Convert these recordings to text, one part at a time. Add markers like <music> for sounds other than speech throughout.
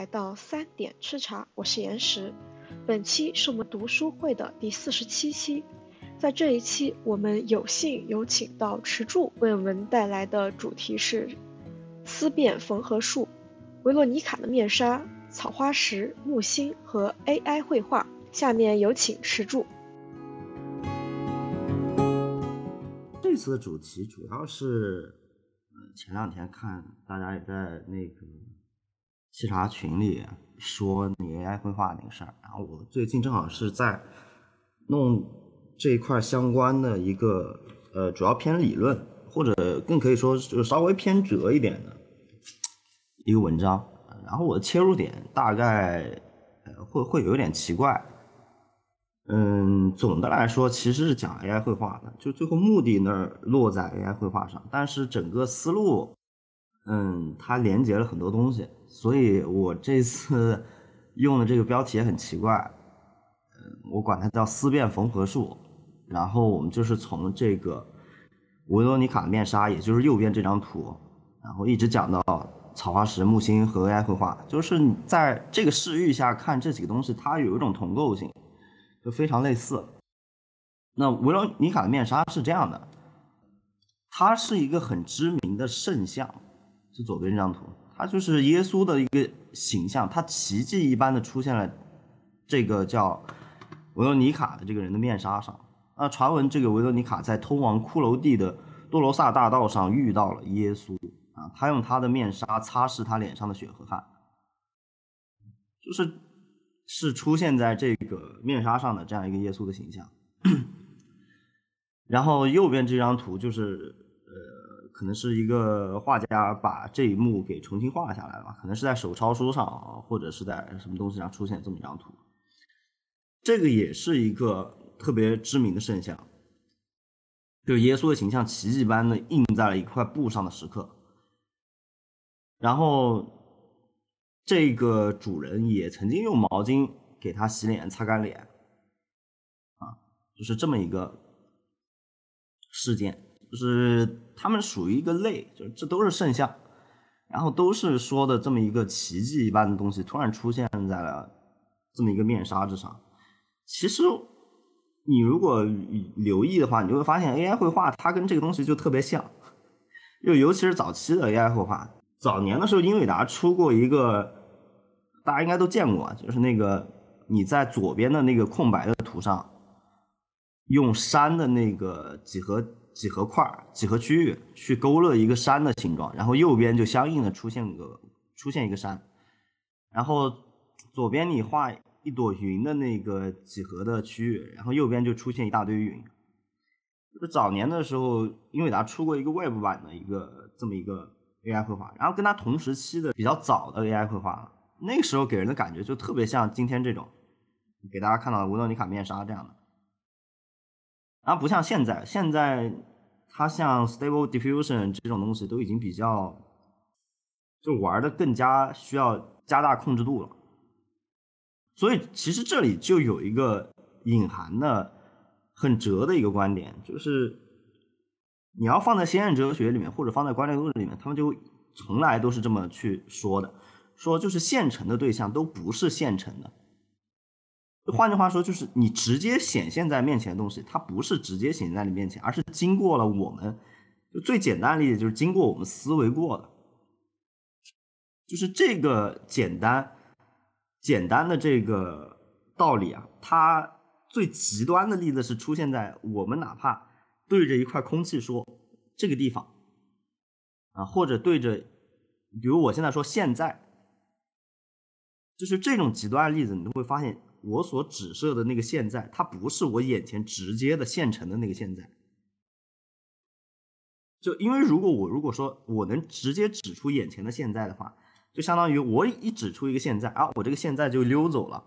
来到三点吃茶，我是岩石。本期是我们读书会的第四十七期，在这一期，我们有幸有请到池柱为我们带来的主题是思辨缝合术、维罗妮卡的面纱、草花石、木星和 AI 绘画。下面有请池柱。这次的主题主要是。前两天看大家也在那个沏茶群里说你 AI 绘画那个事儿，然后我最近正好是在弄这一块相关的一个呃，主要偏理论或者更可以说就稍微偏哲一点的一个文章，然后我的切入点大概会会有一点奇怪。嗯，总的来说其实是讲 AI 绘画的，就最后目的那儿落在 AI 绘画上，但是整个思路，嗯，它连接了很多东西，所以我这次 <laughs> 用的这个标题也很奇怪，我管它叫思辨缝合术，然后我们就是从这个维罗妮卡的面纱，也就是右边这张图，然后一直讲到草花石、木星和 AI 绘画，就是在这个视域下看这几个东西，它有一种同构性。就非常类似。那维罗妮卡的面纱是这样的，它是一个很知名的圣像，左边这张图，它就是耶稣的一个形象，它奇迹一般的出现了这个叫维罗妮卡的这个人的面纱上。那传闻这个维罗妮卡在通往骷髅地的多罗萨大道上遇到了耶稣啊，他用他的面纱擦拭他脸上的血和汗，就是。是出现在这个面纱上的这样一个耶稣的形象，<coughs> 然后右边这张图就是，可能是一个画家把这一幕给重新画下来了，可能是在手抄书上或者是在什么东西上出现这么一张图。这个也是一个特别知名的圣像，就是耶稣的形象奇迹般的印在了一块布上的时刻，然后。这个主人也曾经用毛巾给他洗脸、擦干脸，啊，就是这么一个事件，就是他们属于一个类，就是这都是圣像，然后都是说的这么一个奇迹一般的东西突然出现在了这么一个面纱之上。其实你如果留意的话，你就会发现 AI 绘画它跟这个东西就特别像，就尤其是早期的 AI 绘画，早年的时候英伟达出过一个。大家应该都见过，就是那个你在左边的那个空白的图上，用山的那个几何几何块几何区域去勾勒一个山的形状，然后右边就相应的出现个出现一个山，然后左边你画一朵云的那个几何的区域，然后右边就出现一大堆云。就是早年的时候，英伟达出过一个 Web 版的一个这么一个 AI 绘画，然后跟它同时期的比较早的 AI 绘画。那个时候给人的感觉就特别像今天这种，给大家看到的维罗妮卡面纱这样的，然后不像现在，现在它像 Stable Diffusion 这种东西都已经比较，就玩的更加需要加大控制度了。所以其实这里就有一个隐含的很哲的一个观点，就是你要放在先验哲学里面或者放在观念论里面，他们就从来都是这么去说的。说就是现成的对象都不是现成的，换句话说就是你直接显现在面前的东西，它不是直接显现在你面前，而是经过了我们，就最简单的例子就是经过我们思维过的，就是这个简单简单的这个道理啊，它最极端的例子是出现在我们哪怕对着一块空气说这个地方啊，或者对着，比如我现在说现在。就是这种极端的例子，你都会发现，我所指涉的那个现在，它不是我眼前直接的现成的那个现在。就因为如果我如果说我能直接指出眼前的现在的话，就相当于我一指出一个现在，啊，我这个现在就溜走了。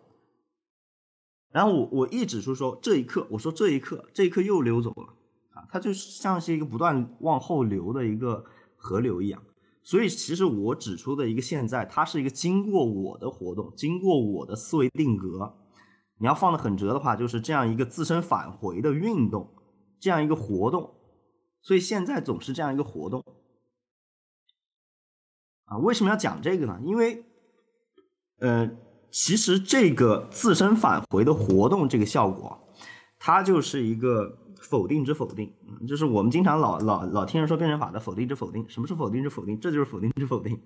然后我我一指出说这一刻，我说这一刻，这一刻又溜走了，啊，它就像是一个不断往后流的一个河流一样。所以，其实我指出的一个现在，它是一个经过我的活动，经过我的思维定格。你要放的很折的话，就是这样一个自身返回的运动，这样一个活动。所以现在总是这样一个活动。啊，为什么要讲这个呢？因为，呃，其实这个自身返回的活动这个效果，它就是一个否定之否定，就是我们经常老老老听人说辩证法的否定之否定。什么是否定之否定？这就是否定之否定，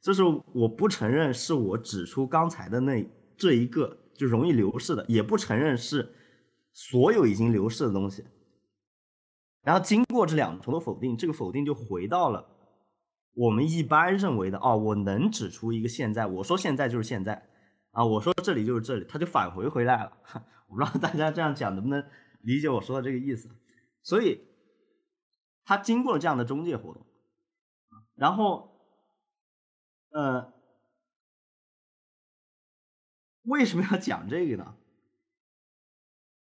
就是我不承认是我指出刚才的那这一个就容易流逝的，也不承认是所有已经流逝的东西。然后经过这两重的否定，这个否定就回到了我们一般认为的哦，我能指出一个现在，我说现在就是现在啊，我说这里就是这里，它就返回回来了。<laughs> 我不知道大家这样讲能不能理解我说的这个意思。所以它经过了这样的中介活动，然后呃，为什么要讲这个呢？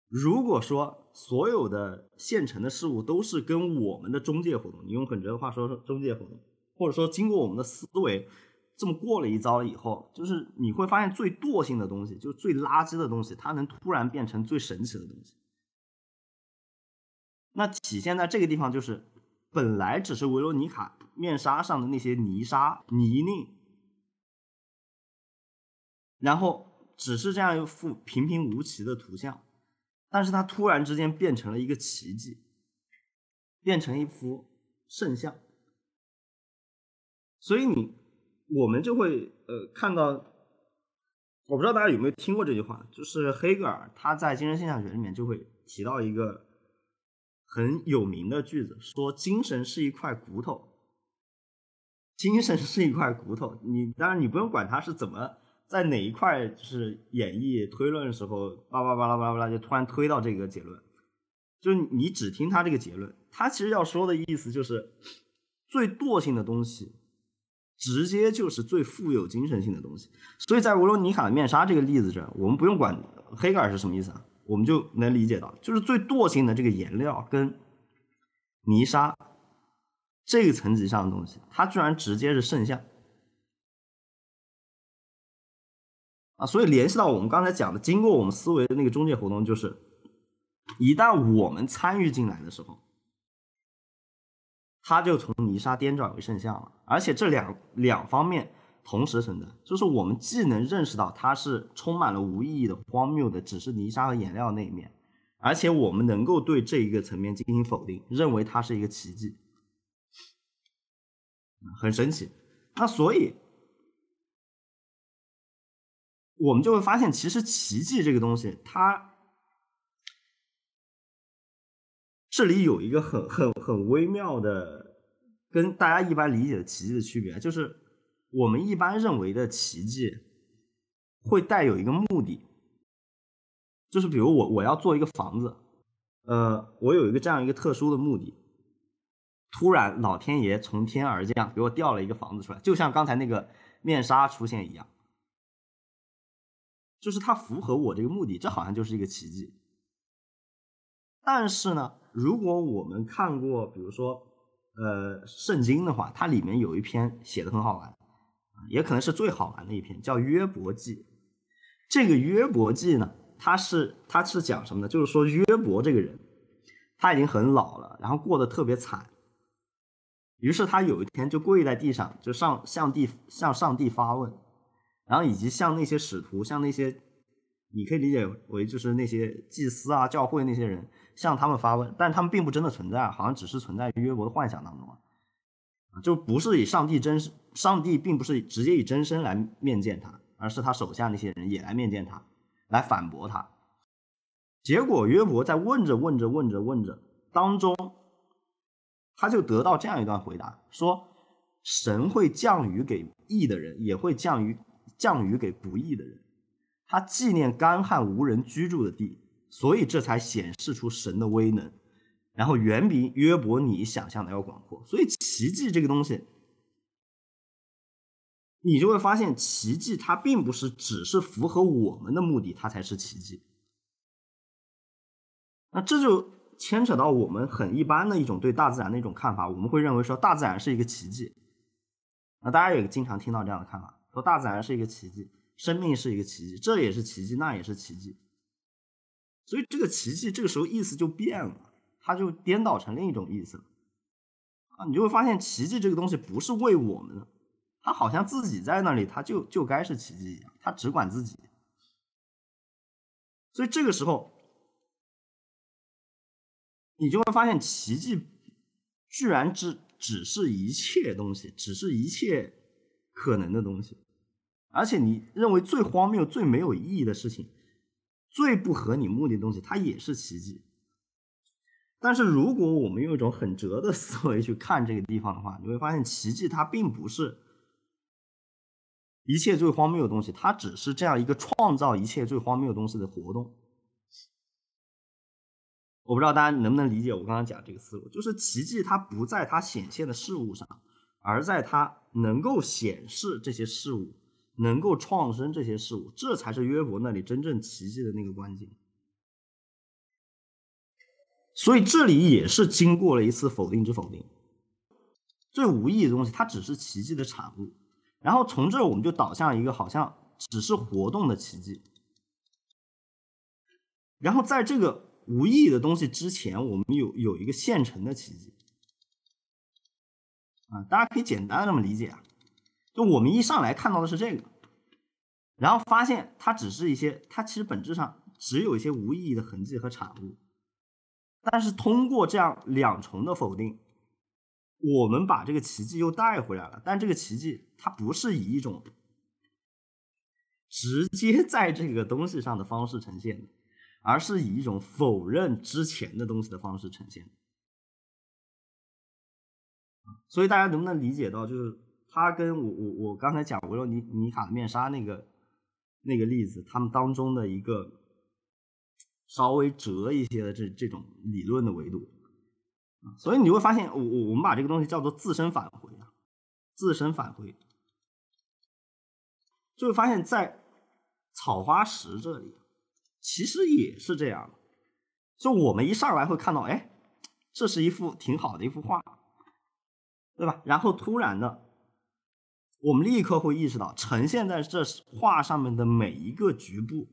如果说所有的现成的事物都是跟我们的中介活动，你用很哲的话说说中介活动，或者说经过我们的思维这么过了一遭以后，就是你会发现最惰性的东西，就是最垃圾的东西，它能突然变成最神奇的东西。那体现在这个地方就是，本来只是维罗妮卡面纱上的那些泥沙泥泞，然后只是这样一幅平平无奇的图像。但是它突然之间变成了一个奇迹，变成一幅圣像，所以你我们就会呃看到，我不知道大家有没有听过这句话，就是黑格尔他在精神现象学里面就会提到一个很有名的句子，说精神是一块骨头，精神是一块骨头，你当然你不用管它是怎么。在哪一块就是演绎推论的时候，巴拉巴拉巴拉巴拉就突然推到这个结论，就是你只听他这个结论，他其实要说的意思就是，最惰性的东西，直接就是最富有精神性的东西。所以在维罗尼卡的面纱这个例子这，我们不用管黑格尔是什么意思啊，我们就能理解到，就是最惰性的这个颜料跟泥沙这个层级上的东西，它居然直接是圣像。啊，所以联系到我们刚才讲的，经过我们思维的那个中介活动，就是一旦我们参与进来的时候，它就从泥沙颠转为圣像了。而且这两两方面同时存在，就是我们既能认识到它是充满了无意义的、荒谬的，只是泥沙和颜料那一面，而且我们能够对这一个层面进行否定，认为它是一个奇迹，很神奇。那所以。我们就会发现，其实奇迹这个东西，它这里有一个很很很微妙的，跟大家一般理解的奇迹的区别，就是我们一般认为的奇迹会带有一个目的，就是比如我我要做一个房子，呃，我有一个这样一个特殊的目的，突然老天爷从天而降，给我掉了一个房子出来，就像刚才那个面纱出现一样。就是它符合我这个目的，这好像就是一个奇迹。但是呢，如果我们看过，比如说，呃，圣经的话，它里面有一篇写的很好玩，也可能是最好玩的一篇，叫约伯记。这个约伯记呢，它是它是讲什么呢？就是说约伯这个人，他已经很老了，然后过得特别惨。于是他有一天就跪在地上，就上向地向上帝发问。然后以及像那些使徒，像那些，你可以理解为就是那些祭司啊、教会那些人，向他们发问，但他们并不真的存在，好像只是存在于约伯的幻想当中啊，就不是以上帝真身，上帝并不是直接以真身来面见他，而是他手下那些人也来面见他，来反驳他。结果约伯在问着问着问着问着当中，他就得到这样一段回答：说神会降雨给义的人，也会降雨。降雨给不义的人，他纪念干旱无人居住的地，所以这才显示出神的威能，然后远比约伯你想象的要广阔。所以奇迹这个东西，你就会发现，奇迹它并不是只是符合我们的目的，它才是奇迹。那这就牵扯到我们很一般的一种对大自然的一种看法，我们会认为说大自然是一个奇迹。那大家也经常听到这样的看法。说大自然是一个奇迹，生命是一个奇迹，这也是奇迹，那也是奇迹。所以这个奇迹这个时候意思就变了，它就颠倒成另一种意思了。啊，你就会发现奇迹这个东西不是为我们的，他好像自己在那里，他就就该是奇迹一样，他只管自己。所以这个时候，你就会发现奇迹居然只只是一切东西，只是一切可能的东西，而且你认为最荒谬、最没有意义的事情，最不合你目的的东西，它也是奇迹。但是如果我们用一种很哲的思维去看这个地方的话，你会发现奇迹它并不是一切最荒谬的东西，它只是这样一个创造一切最荒谬的东西的活动。我不知道大家能不能理解我刚刚讲这个思路，就是奇迹它不在它显现的事物上，而在它能够显示这些事物，能够创生这些事物，这才是约伯那里真正奇迹的那个关键。所以这里也是经过了一次否定之否定，最无意义的东西，它只是奇迹的产物。然后从这儿我们就导向一个好像只是活动的奇迹。然后在这个。无意义的东西之前，我们有有一个现成的奇迹啊，大家可以简单的这么理解啊，就我们一上来看到的是这个，然后发现它只是一些，它其实本质上只有一些无意义的痕迹和产物，但是通过这样两重的否定，我们把这个奇迹又带回来了，但这个奇迹它不是以一种直接在这个东西上的方式呈现的。而是以一种否认之前的东西的方式呈现，所以大家能不能理解到，就是他跟我我我刚才讲维罗妮妮卡面纱那个那个例子，他们当中的一个稍微折一些的这这种理论的维度，所以你会发现，我我我们把这个东西叫做自身返回啊，自身返回，就会发现，在草花石这里。其实也是这样，就我们一上来会看到，哎，这是一幅挺好的一幅画，对吧？然后突然的，我们立刻会意识到，呈现在这画上面的每一个局部，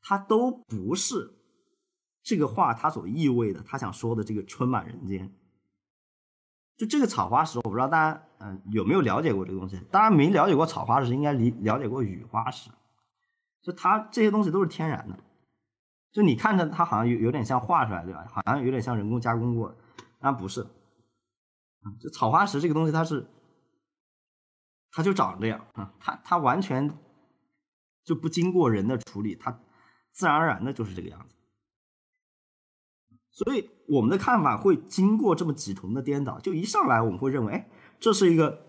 它都不是这个画它所意味的，他想说的这个春满人间。就这个草花石，我不知道大家嗯有没有了解过这个东西？大家没了解过草花石，应该理了解过雨花石。就它这些东西都是天然的，就你看着它好像有有点像画出来，对吧？好像有点像人工加工过的，但不是。啊就草花石这个东西，它是，它就长这样啊，它它完全就不经过人的处理，它自然而然的就是这个样子。所以我们的看法会经过这么几重的颠倒，就一上来我们会认为，哎，这是一个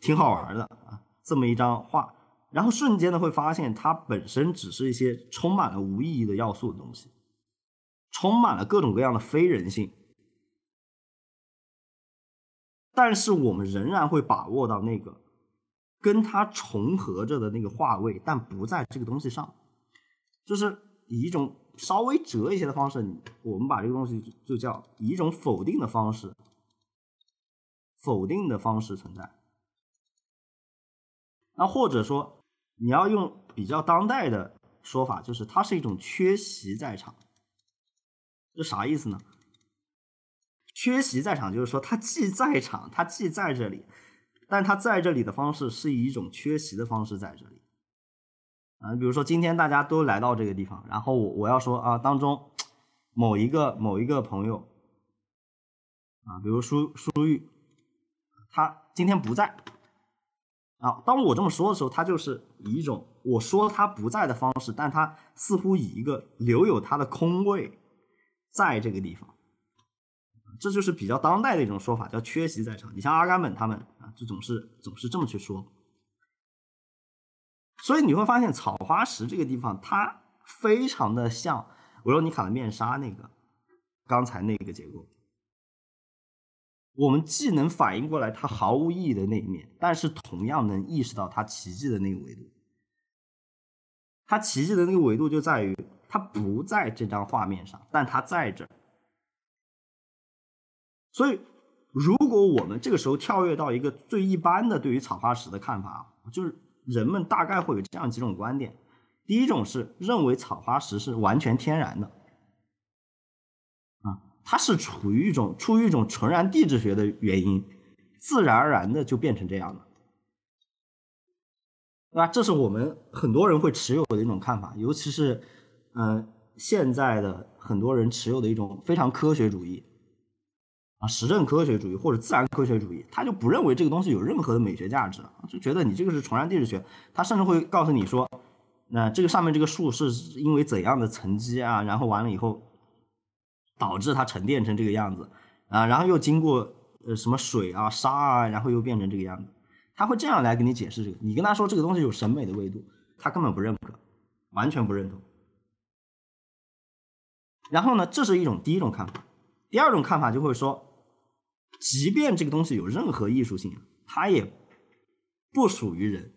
挺好玩的啊，这么一张画。然后瞬间的会发现，它本身只是一些充满了无意义的要素的东西，充满了各种各样的非人性。但是我们仍然会把握到那个跟它重合着的那个话位，但不在这个东西上，就是以一种稍微折一些的方式，我们把这个东西就叫以一种否定的方式，否定的方式存在。那或者说。你要用比较当代的说法，就是它是一种缺席在场。这啥意思呢？缺席在场就是说，他既在场，他既在这里，但他在这里的方式是以一种缺席的方式在这里。啊，比如说今天大家都来到这个地方，然后我我要说啊，当中某一个某一个朋友啊，比如舒舒玉，他今天不在。啊，当我这么说的时候，他就是以一种我说他不在的方式，但他似乎以一个留有他的空位，在这个地方，这就是比较当代的一种说法，叫缺席在场。你像阿甘本他们啊，就总是总是这么去说。所以你会发现草花石这个地方，它非常的像维罗妮卡的面纱那个刚才那个结构。我们既能反应过来它毫无意义的那一面，但是同样能意识到它奇迹的那个维度。它奇迹的那个维度就在于它不在这张画面上，但它在这。所以，如果我们这个时候跳跃到一个最一般的对于草花石的看法，就是人们大概会有这样几种观点：第一种是认为草花石是完全天然的。啊它是处于一种出于一种纯然地质学的原因，自然而然的就变成这样的，对吧？这是我们很多人会持有的一种看法，尤其是嗯现在的很多人持有的一种非常科学主义啊，实证科学主义或者自然科学主义，他就不认为这个东西有任何的美学价值，就觉得你这个是崇山地质学，他甚至会告诉你说，那这个上面这个树是因为怎样的沉积啊，然后完了以后导致它沉淀成这个样子啊，然后又经过。呃，什么水啊、沙啊，然后又变成这个样子，他会这样来给你解释这个。你跟他说这个东西有审美的维度，他根本不认可，完全不认同。然后呢，这是一种第一种看法。第二种看法就会说，即便这个东西有任何艺术性，它也不属于人，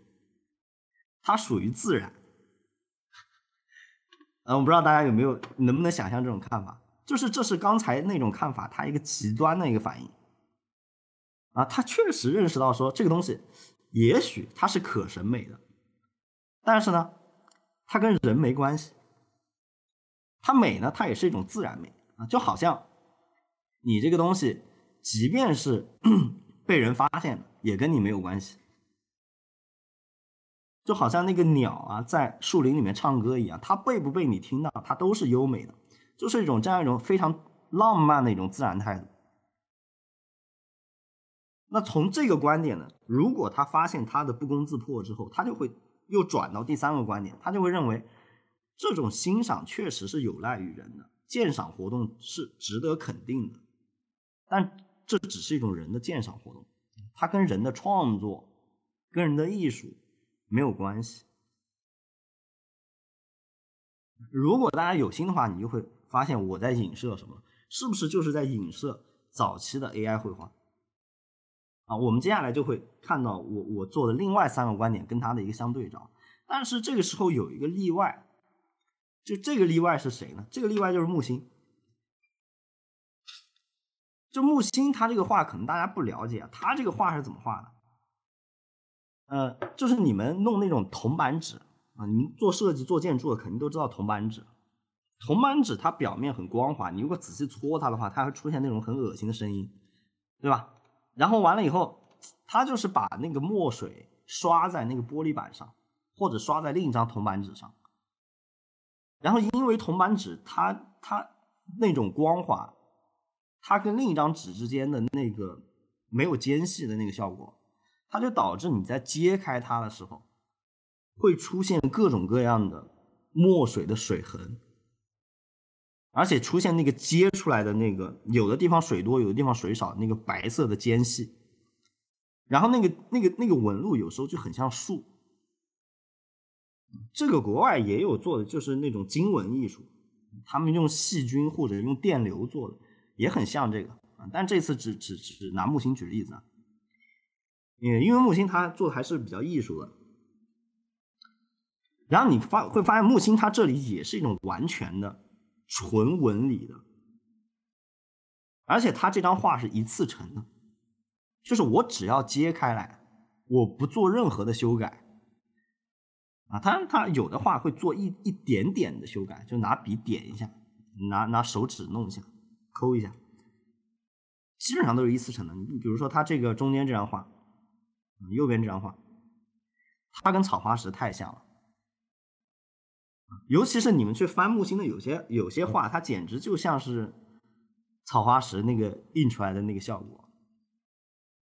它属于自然。嗯，我不知道大家有没有能不能想象这种看法，就是这是刚才那种看法它一个极端的一个反应。啊，他确实认识到说这个东西，也许它是可审美的，但是呢，它跟人没关系。它美呢，它也是一种自然美啊，就好像你这个东西，即便是 <clears throat> 被人发现了，也跟你没有关系。就好像那个鸟啊，在树林里面唱歌一样，它被不被你听到，它都是优美的，就是一种这样一种非常浪漫的一种自然态度。那从这个观点呢，如果他发现他的不攻自破之后，他就会又转到第三个观点，他就会认为这种欣赏确实是有赖于人的，鉴赏活动是值得肯定的，但这只是一种人的鉴赏活动，它跟人的创作、跟人的艺术没有关系。如果大家有心的话，你就会发现我在影射什么，是不是就是在影射早期的 AI 绘画？啊，我们接下来就会看到我我做的另外三个观点跟他的一个相对照，但是这个时候有一个例外，就这个例外是谁呢？这个例外就是木星。就木星他这个画可能大家不了解，他这个画是怎么画的？呃，就是你们弄那种铜板纸啊，你们做设计做建筑的肯定都知道铜板纸，铜板纸它表面很光滑，你如果仔细搓它的话，它会出现那种很恶心的声音，对吧？然后完了以后，他就是把那个墨水刷在那个玻璃板上，或者刷在另一张铜板纸上。然后因为铜板纸它它那种光滑，它跟另一张纸之间的那个没有间隙的那个效果，它就导致你在揭开它的时候，会出现各种各样的墨水的水痕。而且出现那个揭出来的那个，有的地方水多，有的地方水少，那个白色的间隙，然后那个那个那个纹路有时候就很像树。这个国外也有做的，就是那种经文艺术，他们用细菌或者用电流做的，也很像这个啊。但这次只只只拿木星举例子啊，因为木星它做的还是比较艺术的。然后你发会发现木星它这里也是一种完全的。纯纹理的，而且他这张画是一次成的，就是我只要揭开来，我不做任何的修改，啊，他他有的画会做一一点点的修改，就拿笔点一下，拿拿手指弄一下，抠一下，基本上都是一次成的。你比如说他这个中间这张画，右边这张画，它跟草花石太像了。尤其是你们去翻木星的有些有些画，它简直就像是草花石那个印出来的那个效果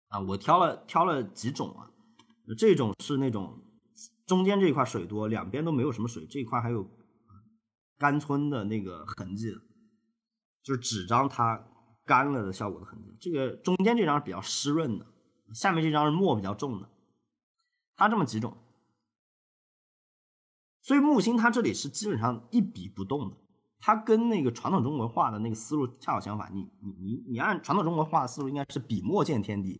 啊！我挑了挑了几种啊，这种是那种中间这一块水多，两边都没有什么水，这一块还有干村的那个痕迹，就是纸张它干了的效果的痕迹。这个中间这张是比较湿润的，下面这张是墨比较重的，它这么几种。所以木星它这里是基本上一笔不动的，它跟那个传统中国画的那个思路恰好相反。你你你你按传统中国画的思路，应该是笔墨见天地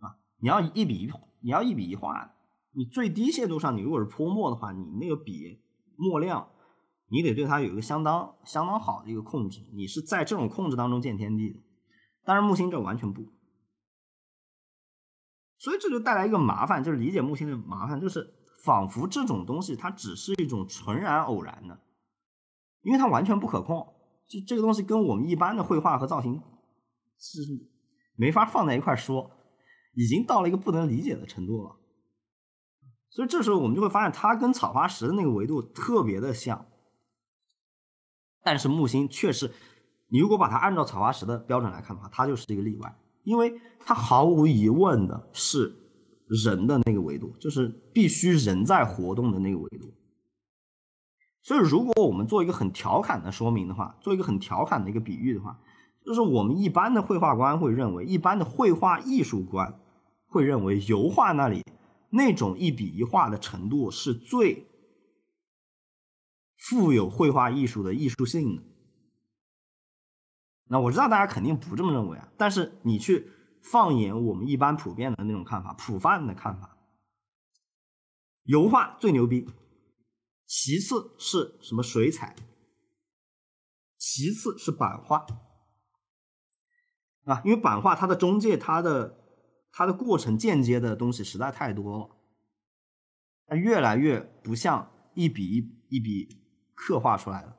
啊！你要一笔一你要一笔一画，你最低限度上，你如果是泼墨的话，你那个笔墨量，你得对它有一个相当相当好的一个控制。你是在这种控制当中见天地的，但是木星这完全不，所以这就带来一个麻烦，就是理解木星的麻烦就是。仿佛这种东西它只是一种纯然偶然的，因为它完全不可控。就这个东西跟我们一般的绘画和造型是没法放在一块说。已经到了一个不能理解的程度了。所以这时候我们就会发现，它跟草花石的那个维度特别的像。但是木星却是，你如果把它按照草花石的标准来看的话，它就是一个例外，因为它毫无疑问的是人的那个维度，就是必须人在活动的那个维度。所以，如果我们做一个很调侃的说明的话，做一个很调侃的一个比喻的话，就是我们一般的绘画观会认为，一般的绘画艺术观会认为，油画那里那种一笔一画的程度是最。富有绘画艺术的艺术性，那我知道大家肯定不这么认为啊。但是你去放眼我们一般普遍的那种看法，普泛的看法，油画最牛逼，其次是什么水彩，其次是版画啊，因为版画它的中介，它的它的过程间接的东西实在太多了，它越来越不像一笔一一笔。刻画出来的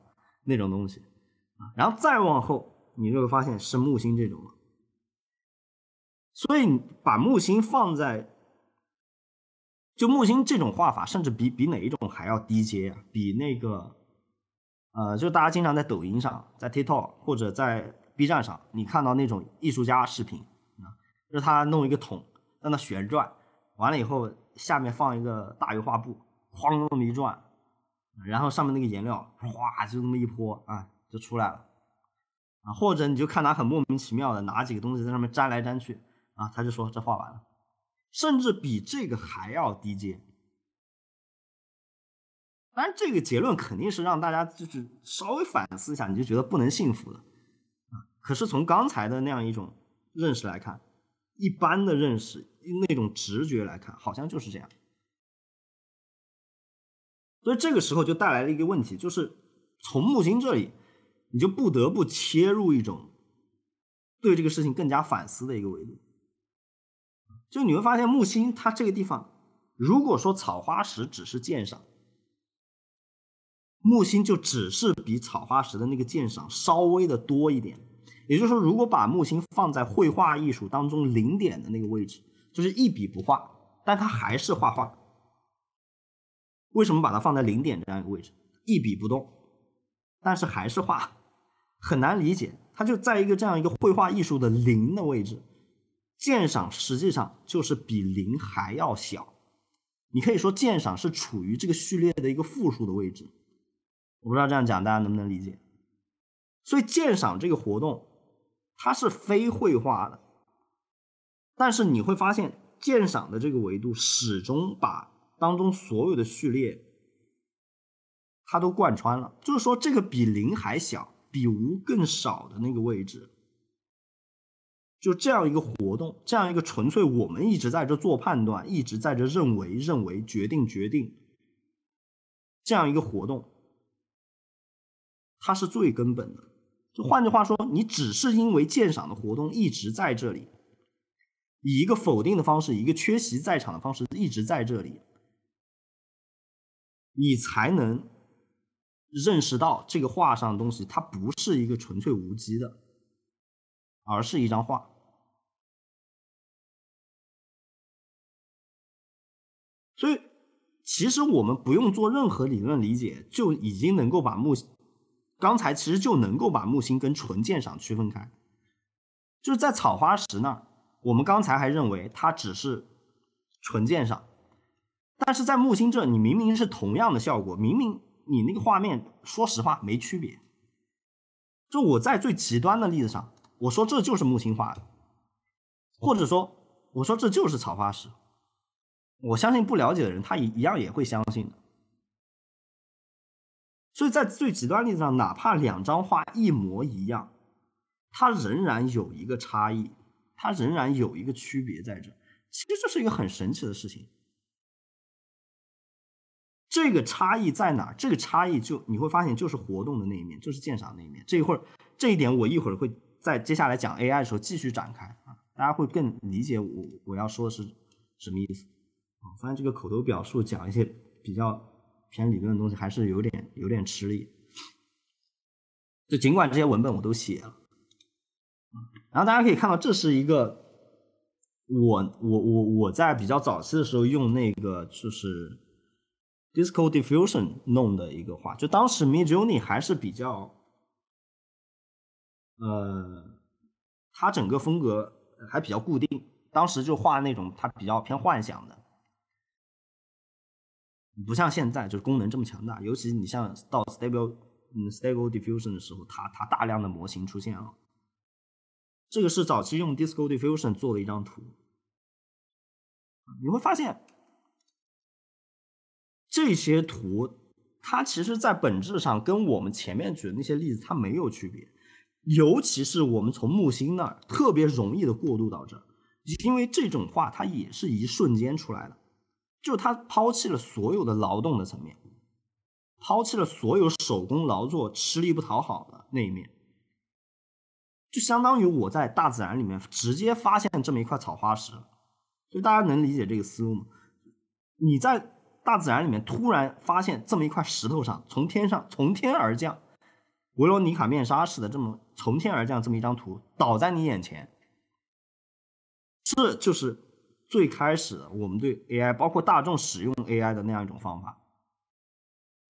那种东西啊，然后再往后，你就会发现是木星这种。所以把木星放在，就木星这种画法，甚至比比哪一种还要低阶啊？比那个，呃，就大家经常在抖音上、在 TikTok 或者在 B 站上，你看到那种艺术家视频啊，就是他弄一个桶让它旋转，完了以后下面放一个大油画布，哐那么一转。然后上面那个颜料哗就那么一泼啊，就出来了啊，或者你就看他很莫名其妙的拿几个东西在上面粘来粘去啊，他就说这画完了，甚至比这个还要低阶。当然，这个结论肯定是让大家就是稍微反思一下，你就觉得不能信服的啊。可是从刚才的那样一种认识来看，一般的认识那种直觉来看，好像就是这样。所以这个时候就带来了一个问题，就是从木星这里，你就不得不切入一种对这个事情更加反思的一个维度。就你会发现木星它这个地方，如果说草花石只是鉴赏，木星就只是比草花石的那个鉴赏稍微的多一点。也就是说，如果把木星放在绘画艺术当中零点的那个位置，就是一笔不画，但它还是画画。为什么把它放在零点这样一个位置，一笔不动，但是还是画，很难理解。它就在一个这样一个绘画艺术的零的位置，鉴赏实际上就是比零还要小。你可以说鉴赏是处于这个序列的一个负数的位置。我不知道这样讲大家能不能理解。所以鉴赏这个活动，它是非绘画的，但是你会发现鉴赏的这个维度始终把。当中所有的序列，它都贯穿了。就是说，这个比零还小、比无更少的那个位置，就这样一个活动，这样一个纯粹我们一直在这做判断，一直在这认为、认为、决定、决定，这样一个活动，它是最根本的。就换句话说，你只是因为鉴赏的活动一直在这里，以一个否定的方式，一个缺席在场的方式一直在这里。你才能认识到这个画上的东西，它不是一个纯粹无机的，而是一张画。所以，其实我们不用做任何理论理解，就已经能够把木刚才其实就能够把木星跟纯鉴赏区分开。就是在草花石那儿，我们刚才还认为它只是纯鉴赏。但是在木星这，你明明是同样的效果，明明你那个画面，说实话没区别。就我在最极端的例子上，我说这就是木星画的，或者说我说这就是草花石，我相信不了解的人他一一样也会相信的。所以在最极端例子上，哪怕两张画一模一样，它仍然有一个差异，它仍然有一个区别在这。其实这是一个很神奇的事情。这个差异在哪？这个差异就你会发现，就是活动的那一面，就是鉴赏那一面。这一会儿这一点，我一会儿会在接下来讲 AI 的时候继续展开啊，大家会更理解我我要说的是什么意思啊。发现这个口头表述讲一些比较偏理论的东西，还是有点有点吃力。就尽管这些文本我都写了，然后大家可以看到，这是一个我我我我在比较早期的时候用那个就是 Disco Diffusion 弄的一个画，就当时 Midjourney 还是比较，呃，它整个风格还比较固定，当时就画那种它比较偏幻想的，不像现在就是功能这么强大，尤其你像到 Stable 嗯 Stable Diffusion 的时候，它它大量的模型出现了。这个是早期用 Disco Diffusion 做的一张图，你会发现这些图，它其实在本质上跟我们前面举的那些例子它没有区别，尤其是我们从木星那儿特别容易的过渡到这儿，因为这种画它也是一瞬间出来的，就它抛弃了所有的劳动的层面，抛弃了所有手工劳作吃力不讨好的那一面。就相当于我在大自然里面直接发现这么一块草花石，所以大家能理解这个思路吗？你在大自然里面突然发现这么一块石头上，从天上从天而降，维罗妮卡面纱似的这么从天而降这么一张图倒在你眼前，这就是最开始我们对 AI 包括大众使用 AI 的那样一种方法，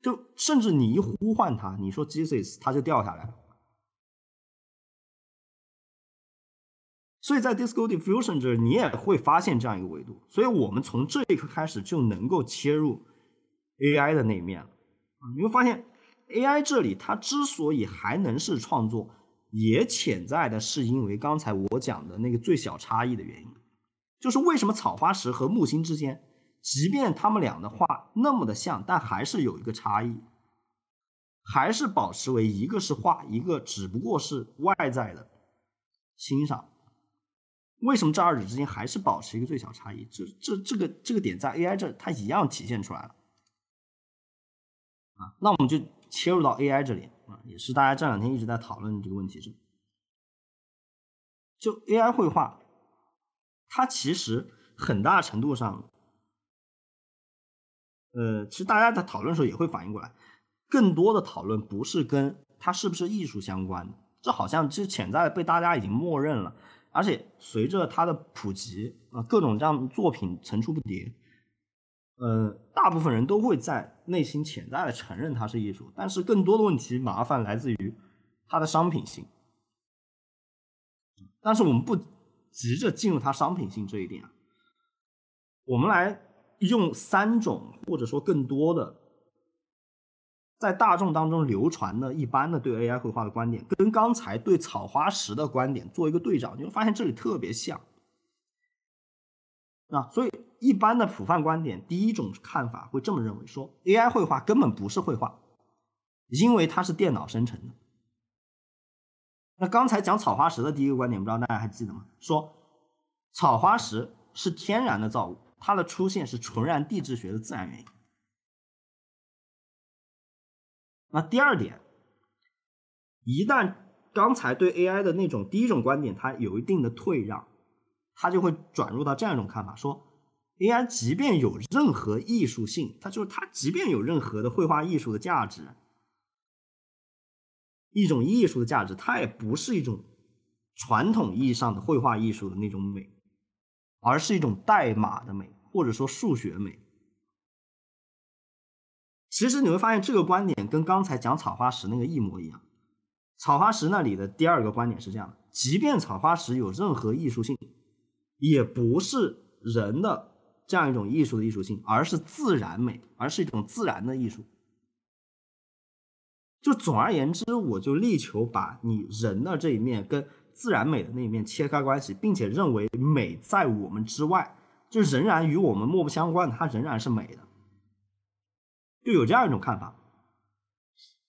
就甚至你一呼唤它，你说 Jesus，它就掉下来了。所以在 Disco Diffusion 这，你也会发现这样一个维度。所以我们从这一刻开始就能够切入 AI 的那一面了。你会发现 AI 这里它之所以还能是创作，也潜在的是因为刚才我讲的那个最小差异的原因，就是为什么草花石和木星之间，即便他们俩的画那么的像，但还是有一个差异，还是保持为一个是画，一个只不过是外在的欣赏。为什么这二者之间还是保持一个最小差异？这这这个这个点在 AI 这它一样体现出来了啊。那我们就切入到 AI 这里啊，也是大家这两天一直在讨论这个问题是，就 AI 绘画，它其实很大程度上，呃，其实大家在讨论的时候也会反应过来，更多的讨论不是跟它是不是艺术相关，这好像就潜在的被大家已经默认了。而且随着它的普及啊，各种这样的作品层出不穷，呃，大部分人都会在内心潜在的承认它是艺术。但是更多的问题麻烦来自于它的商品性。但是我们不急着进入它商品性这一点啊，我们来用三种或者说更多的。在大众当中流传的一般的对 AI 绘画的观点，跟刚才对草花石的观点做一个对照，你会发现这里特别像。啊，所以一般的普泛观点，第一种看法会这么认为：说 AI 绘画根本不是绘画，因为它是电脑生成的。那刚才讲草花石的第一个观点，不知道大家还记得吗？说草花石是天然的造物，它的出现是纯然地质学的自然原因。那第二点，一旦刚才对 AI 的那种第一种观点，它有一定的退让，它就会转入到这样一种看法：说 AI 即便有任何艺术性，它就是它即便有任何的绘画艺术的价值，一种艺术的价值，它也不是一种传统意义上的绘画艺术的那种美，而是一种代码的美，或者说数学美。其实你会发现，这个观点跟刚才讲草花石那个一模一样。草花石那里的第二个观点是这样的：即便草花石有任何艺术性，也不是人的这样一种艺术的艺术性，而是自然美，而是一种自然的艺术。就总而言之，我就力求把你人的这一面跟自然美的那一面切开关系，并且认为美在我们之外，就仍然与我们莫不相关，它仍然是美的。就有这样一种看法，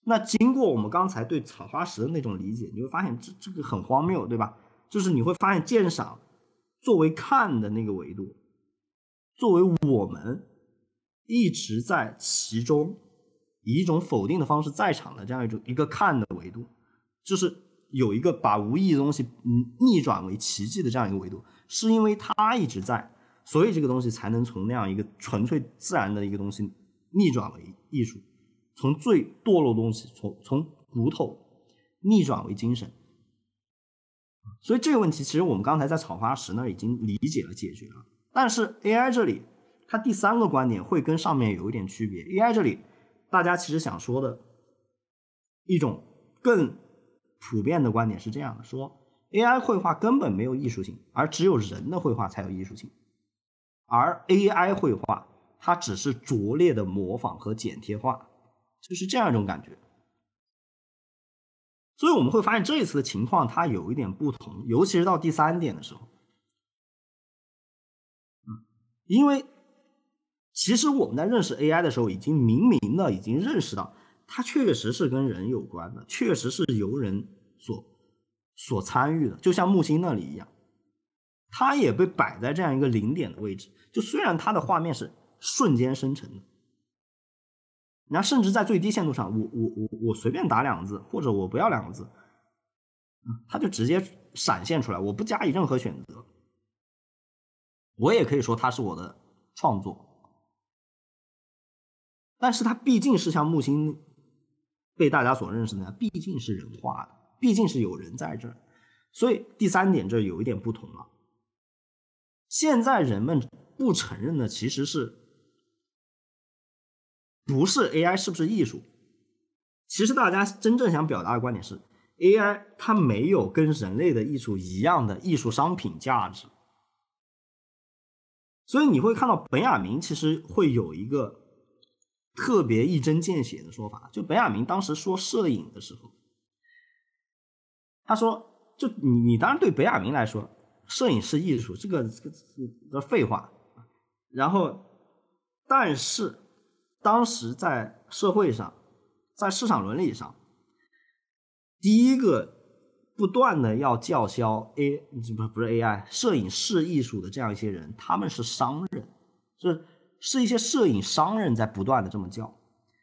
那经过我们刚才对草花石的那种理解，你会发现这这个很荒谬，对吧？就是你会发现鉴赏作为看的那个维度，作为我们一直在其中以一种否定的方式在场的这样一种一个看的维度，就是有一个把无意义的东西嗯逆转为奇迹的这样一个维度，是因为它一直在，所以这个东西才能从那样一个纯粹自然的一个东西。逆转为艺术，从最堕落的东西，从从骨头逆转为精神。所以这个问题其实我们刚才在草花石那已经理解了解决了，但是 AI 这里它第三个观点会跟上面有一点区别。AI 这里大家其实想说的一种更普遍的观点是这样的：说 AI 绘画根本没有艺术性，而只有人的绘画才有艺术性，而 AI 绘画它只是拙劣的模仿和剪贴画，就是这样一种感觉。所以我们会发现这一次的情况它有一点不同，尤其是到第三点的时候，嗯，因为其实我们在认识 AI 的时候，已经明明的已经认识到它确实是跟人有关的，确实是由人所所参与的，就像木星那里一样，它也被摆在这样一个零点的位置。就虽然它的画面是瞬间生成的。然后甚至在最低限度上，我我我我随便打两个字，或者我不要两个字，它就直接闪现出来，我不加以任何选择，我也可以说它是我的创作。但是它毕竟是像木星被大家所认识的那样，毕竟是人画的，毕竟是有人在这儿，所以第三点这有一点不同了。现在人们不承认的其实是。不是 AI 是不是艺术？其实大家真正想表达的观点是，AI 它没有跟人类的艺术一样的艺术商品价值。所以你会看到本雅明其实会有一个特别一针见血的说法，就本雅明当时说摄影的时候，他说：“就你你当然对本雅明来说，摄影是艺术，这个这个这个废话。”然后，但是。当时在社会上，在市场伦理上，第一个不断的要叫嚣 A 不不是 AI 摄影是艺术的这样一些人，他们是商人，是是一些摄影商人在不断的这么叫，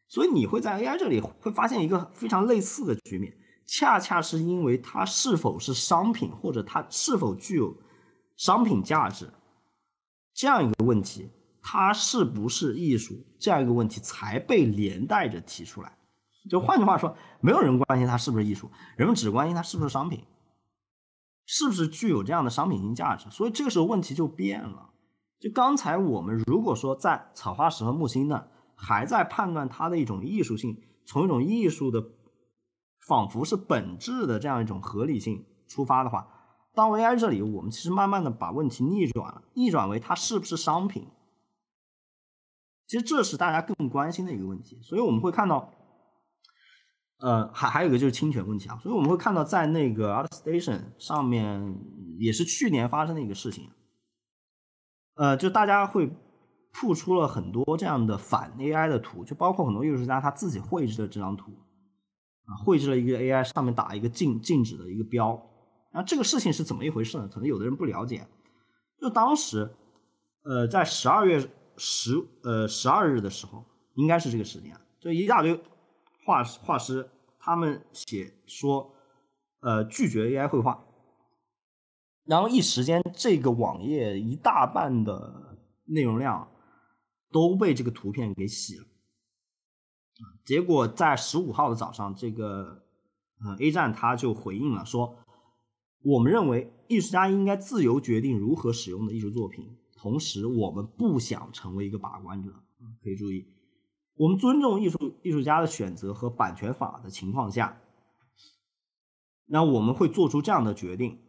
所以你会在 AI 这里会发现一个非常类似的局面，恰恰是因为它是否是商品或者它是否具有商品价值这样一个问题。它是不是艺术这样一个问题才被连带着提出来？就换句话说，没有人关心它是不是艺术，人们只关心它是不是商品，是不是具有这样的商品性价值。所以这个时候问题就变了。就刚才我们如果说在草花石和木星呢，还在判断它的一种艺术性，从一种艺术的仿佛是本质的这样一种合理性出发的话，到 AI 这里，我们其实慢慢的把问题逆转了，逆转为它是不是商品。其实这是大家更关心的一个问题，所以我们会看到，呃，还还有一个就是侵权问题啊，所以我们会看到在那个 ArtStation 上面也是去年发生的一个事情，呃，就大家会铺出了很多这样的反 AI 的图，就包括很多艺术家他自己绘制的这张图，啊，绘制了一个 AI 上面打一个禁禁止的一个标，然后这个事情是怎么一回事呢？可能有的人不了解，就当时，呃，在十二月。十呃十二日的时候，应该是这个时间，就一大堆画画师他们写说，呃拒绝 AI 绘画，然后一时间这个网页一大半的内容量都被这个图片给洗了，结果在十五号的早上，这个呃 A 站他就回应了说，我们认为艺术家应该自由决定如何使用的艺术作品。同时，我们不想成为一个把关者。可以注意，我们尊重艺术艺术家的选择和版权法的情况下，那我们会做出这样的决定：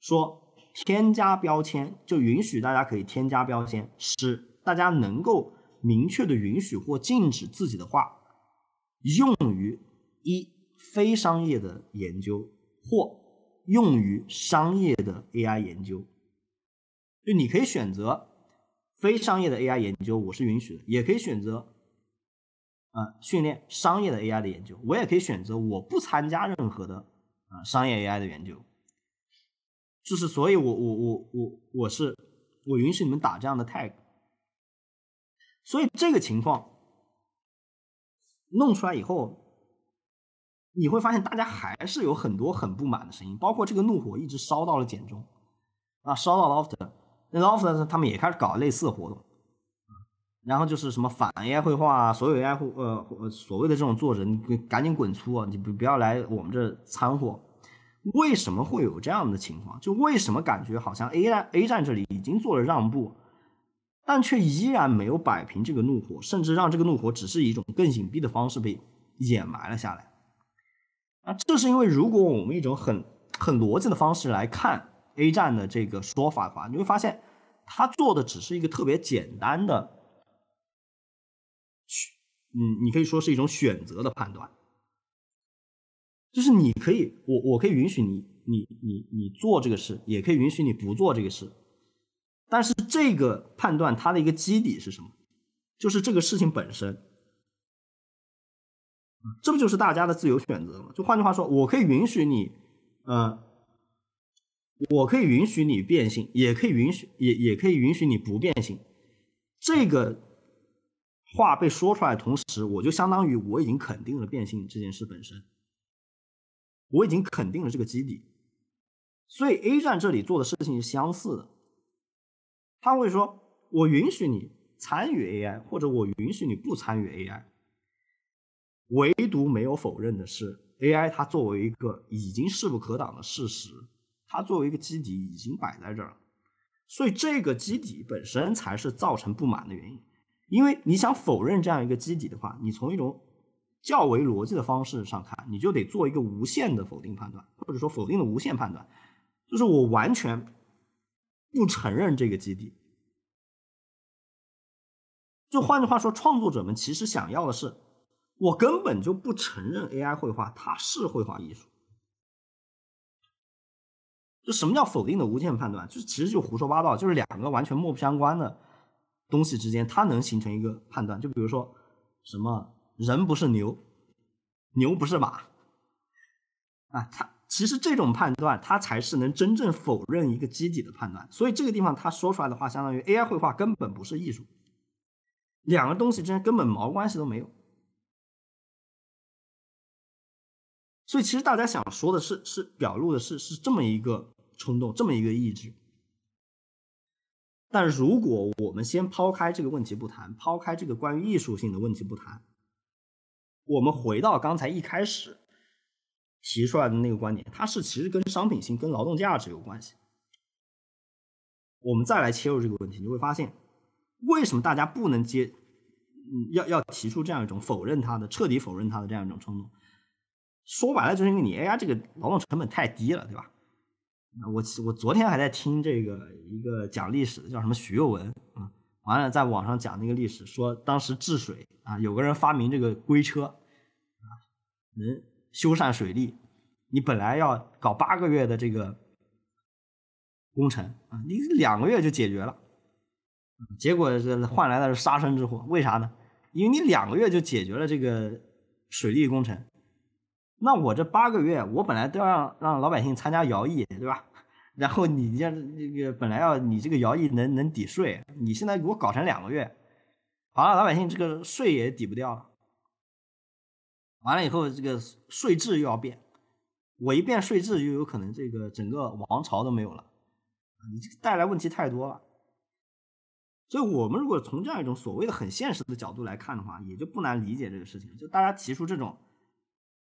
说添加标签，就允许大家可以添加标签，使大家能够明确的允许或禁止自己的画用于一非商业的研究或用于商业的 AI 研究。就你可以选择非商业的 AI 研究，我是允许的；也可以选择啊训练商业的 AI 的研究，我也可以选择我不参加任何的啊商业 AI 的研究。就是，所以我我我我我是我允许你们打这样的 tag。所以这个情况弄出来以后，你会发现大家还是有很多很不满的声音，包括这个怒火一直烧到了简中啊，烧到了 After。那 Loft 他们也开始搞类似的活动，然后就是什么反 AI 绘画，所有 AI 绘呃所谓的这种作者，你赶紧滚粗啊！你不不要来我们这掺和。为什么会有这样的情况？就为什么感觉好像 A 站 A 站这里已经做了让步，但却依然没有摆平这个怒火，甚至让这个怒火只是一种更隐蔽的方式被掩埋了下来。啊，这是因为如果我们一种很很逻辑的方式来看 A 站的这个说法的话，你会发现他做的只是一个特别简单的，嗯，你可以说是一种选择的判断。就是你可以，我我可以允许你，你你你做这个事，也可以允许你不做这个事。但是这个判断它的一个基底是什么？就是这个事情本身。这不就是大家的自由选择吗？就换句话说，我可以允许你，呃，我可以允许你变性，也可以允许，也也可以允许你不变性。这个话被说出来的同时，我就相当于我已经肯定了变性这件事本身。我已经肯定了这个基底，所以 A 站这里做的事情是相似的。他会说：“我允许你参与 AI，或者我允许你不参与 AI。”唯独没有否认的是，AI 它作为一个已经势不可挡的事实，它作为一个基底已经摆在这儿了。所以这个基底本身才是造成不满的原因。因为你想否认这样一个基底的话，你从一种较为逻辑的方式上看，你就得做一个无限的否定判断，或者说否定的无限判断，就是我完全不承认这个基地。就换句话说，创作者们其实想要的是，我根本就不承认 AI 绘画它是绘画艺术。就什么叫否定的无限判断？就是其实就胡说八道，就是两个完全莫不相关的东西之间，它能形成一个判断。就比如说什么？人不是牛，牛不是马，啊，他其实这种判断，他才是能真正否认一个基底的判断。所以这个地方他说出来的话，相当于 AI 绘画根本不是艺术，两个东西之间根本毛关系都没有。所以其实大家想说的是，是表露的是是这么一个冲动，这么一个意志。但如果我们先抛开这个问题不谈，抛开这个关于艺术性的问题不谈。我们回到刚才一开始提出来的那个观点，它是其实跟商品性、跟劳动价值有关系。我们再来切入这个问题，你会发现，为什么大家不能接，嗯，要要提出这样一种否认它的、彻底否认它的这样一种冲动？说白了，就是因为你 AI 这个劳动成本太低了，对吧？我我昨天还在听这个一个讲历史的，叫什么徐又文啊。完了，在网上讲那个历史，说当时治水啊，有个人发明这个龟车，啊，能修缮水利。你本来要搞八个月的这个工程啊，你两个月就解决了，结果是换来的是杀身之祸。为啥呢？因为你两个月就解决了这个水利工程，那我这八个月，我本来都要让让老百姓参加徭役，对吧？然后你这这个本来要你这个徭役能能抵税，你现在给我搞成两个月，好了，老百姓这个税也抵不掉了。完了以后，这个税制又要变，我一变税制，就有可能这个整个王朝都没有了，你这个带来问题太多了。所以，我们如果从这样一种所谓的很现实的角度来看的话，也就不难理解这个事情。就大家提出这种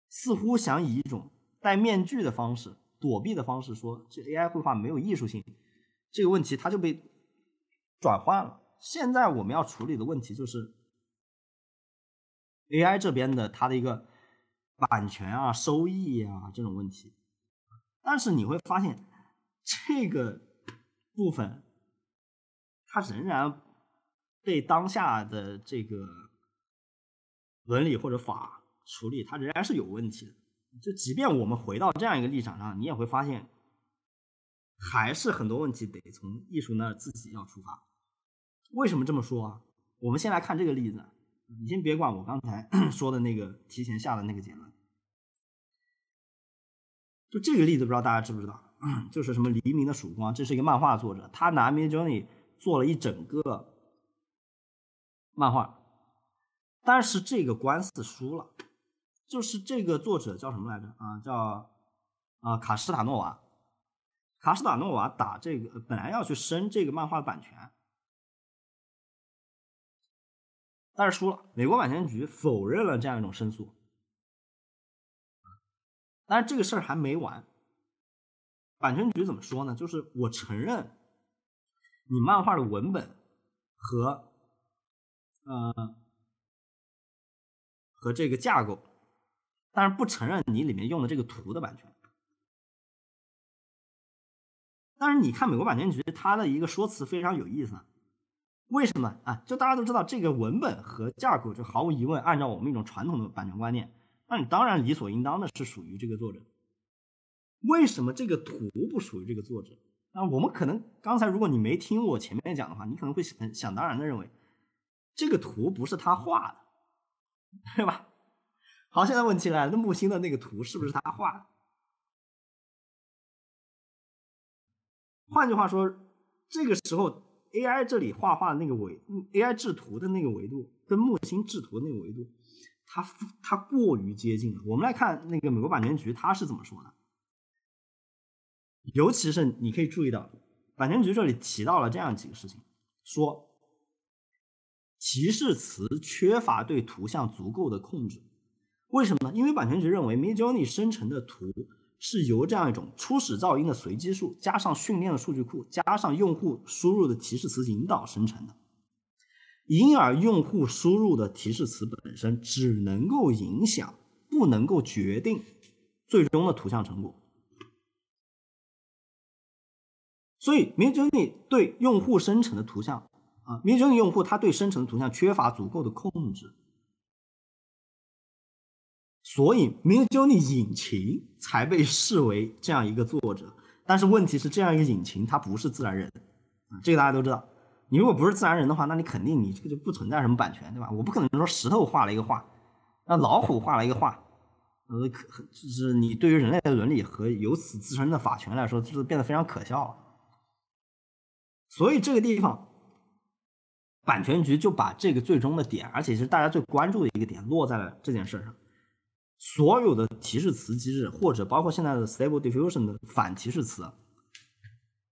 似乎想以一种戴面具的方式。躲避的方式说这 AI 绘画没有艺术性，这个问题它就被转换了。现在我们要处理的问题就是 AI 这边的它的一个版权啊、收益啊这种问题。但是你会发现这个部分它仍然被当下的这个伦理或者法处理，它仍然是有问题的。就即便我们回到这样一个立场上，你也会发现，还是很多问题得从艺术那儿自己要出发。为什么这么说啊？我们先来看这个例子，你先别管我刚才 <clears throat> 说的那个提前下的那个结论。就这个例子，不知道大家知不知道？<clears throat> 就是什么黎明的曙光，这是一个漫画作者，他拿 Midjourney 做了一整个漫画，但是这个官司输了。就是这个作者叫什么来着啊？叫啊卡斯塔诺瓦。卡斯塔诺瓦打这个本来要去申这个漫画的版权，但是输了。美国版权局否认了这样一种申诉。但是这个事儿还没完，版权局怎么说呢？就是我承认你漫画的文本和呃和这个架构，但是不承认你里面用的这个图的版权。但是你看美国版权局，它的一个说辞非常有意思。为什么啊？就大家都知道，这个文本和架构，就毫无疑问，按照我们一种传统的版权观念，那你当然理所应当的是属于这个作者。为什么这个图不属于这个作者？那我们可能刚才如果你没听我前面讲的话，你可能会想想当然的认为，这个图不是他画的，对吧？好，现在问题来了，那木星的那个图是不是他画的？换句话说，这个时候 AI 这里画画的那个维，AI 制图的那个维度，跟木星制图的那个维度，它它过于接近了。我们来看那个美国版权局，它是怎么说的？尤其是你可以注意到，版权局这里提到了这样几个事情：说提示词缺乏对图像足够的控制。为什么呢？因为版权局认为 Midjourney 生成的图是由这样一种初始噪音的随机数，加上训练的数据库，加上用户输入的提示词引导生成的，因而用户输入的提示词本身只能够影响，不能够决定最终的图像成果。所以，Midjourney 对用户生成的图像啊，Midjourney 用户他对生成的图像缺乏足够的控制，所以 Midjourney 引擎才被视为这样一个作者。但是问题是，这样一个引擎它不是自然人，这个大家都知道。你如果不是自然人的话，那你肯定你这个就不存在什么版权，对吧？我不可能说石头画了一个画，那老虎画了一个画，呃，可就是你对于人类的伦理和由此自身的法权来说，就是变得非常可笑了。所以这个地方，版权局就把这个最终的点，而且是大家最关注的一个点，落在了这件事上。所有的提示词机制，或者包括现在的 Stable Diffusion 的反提示词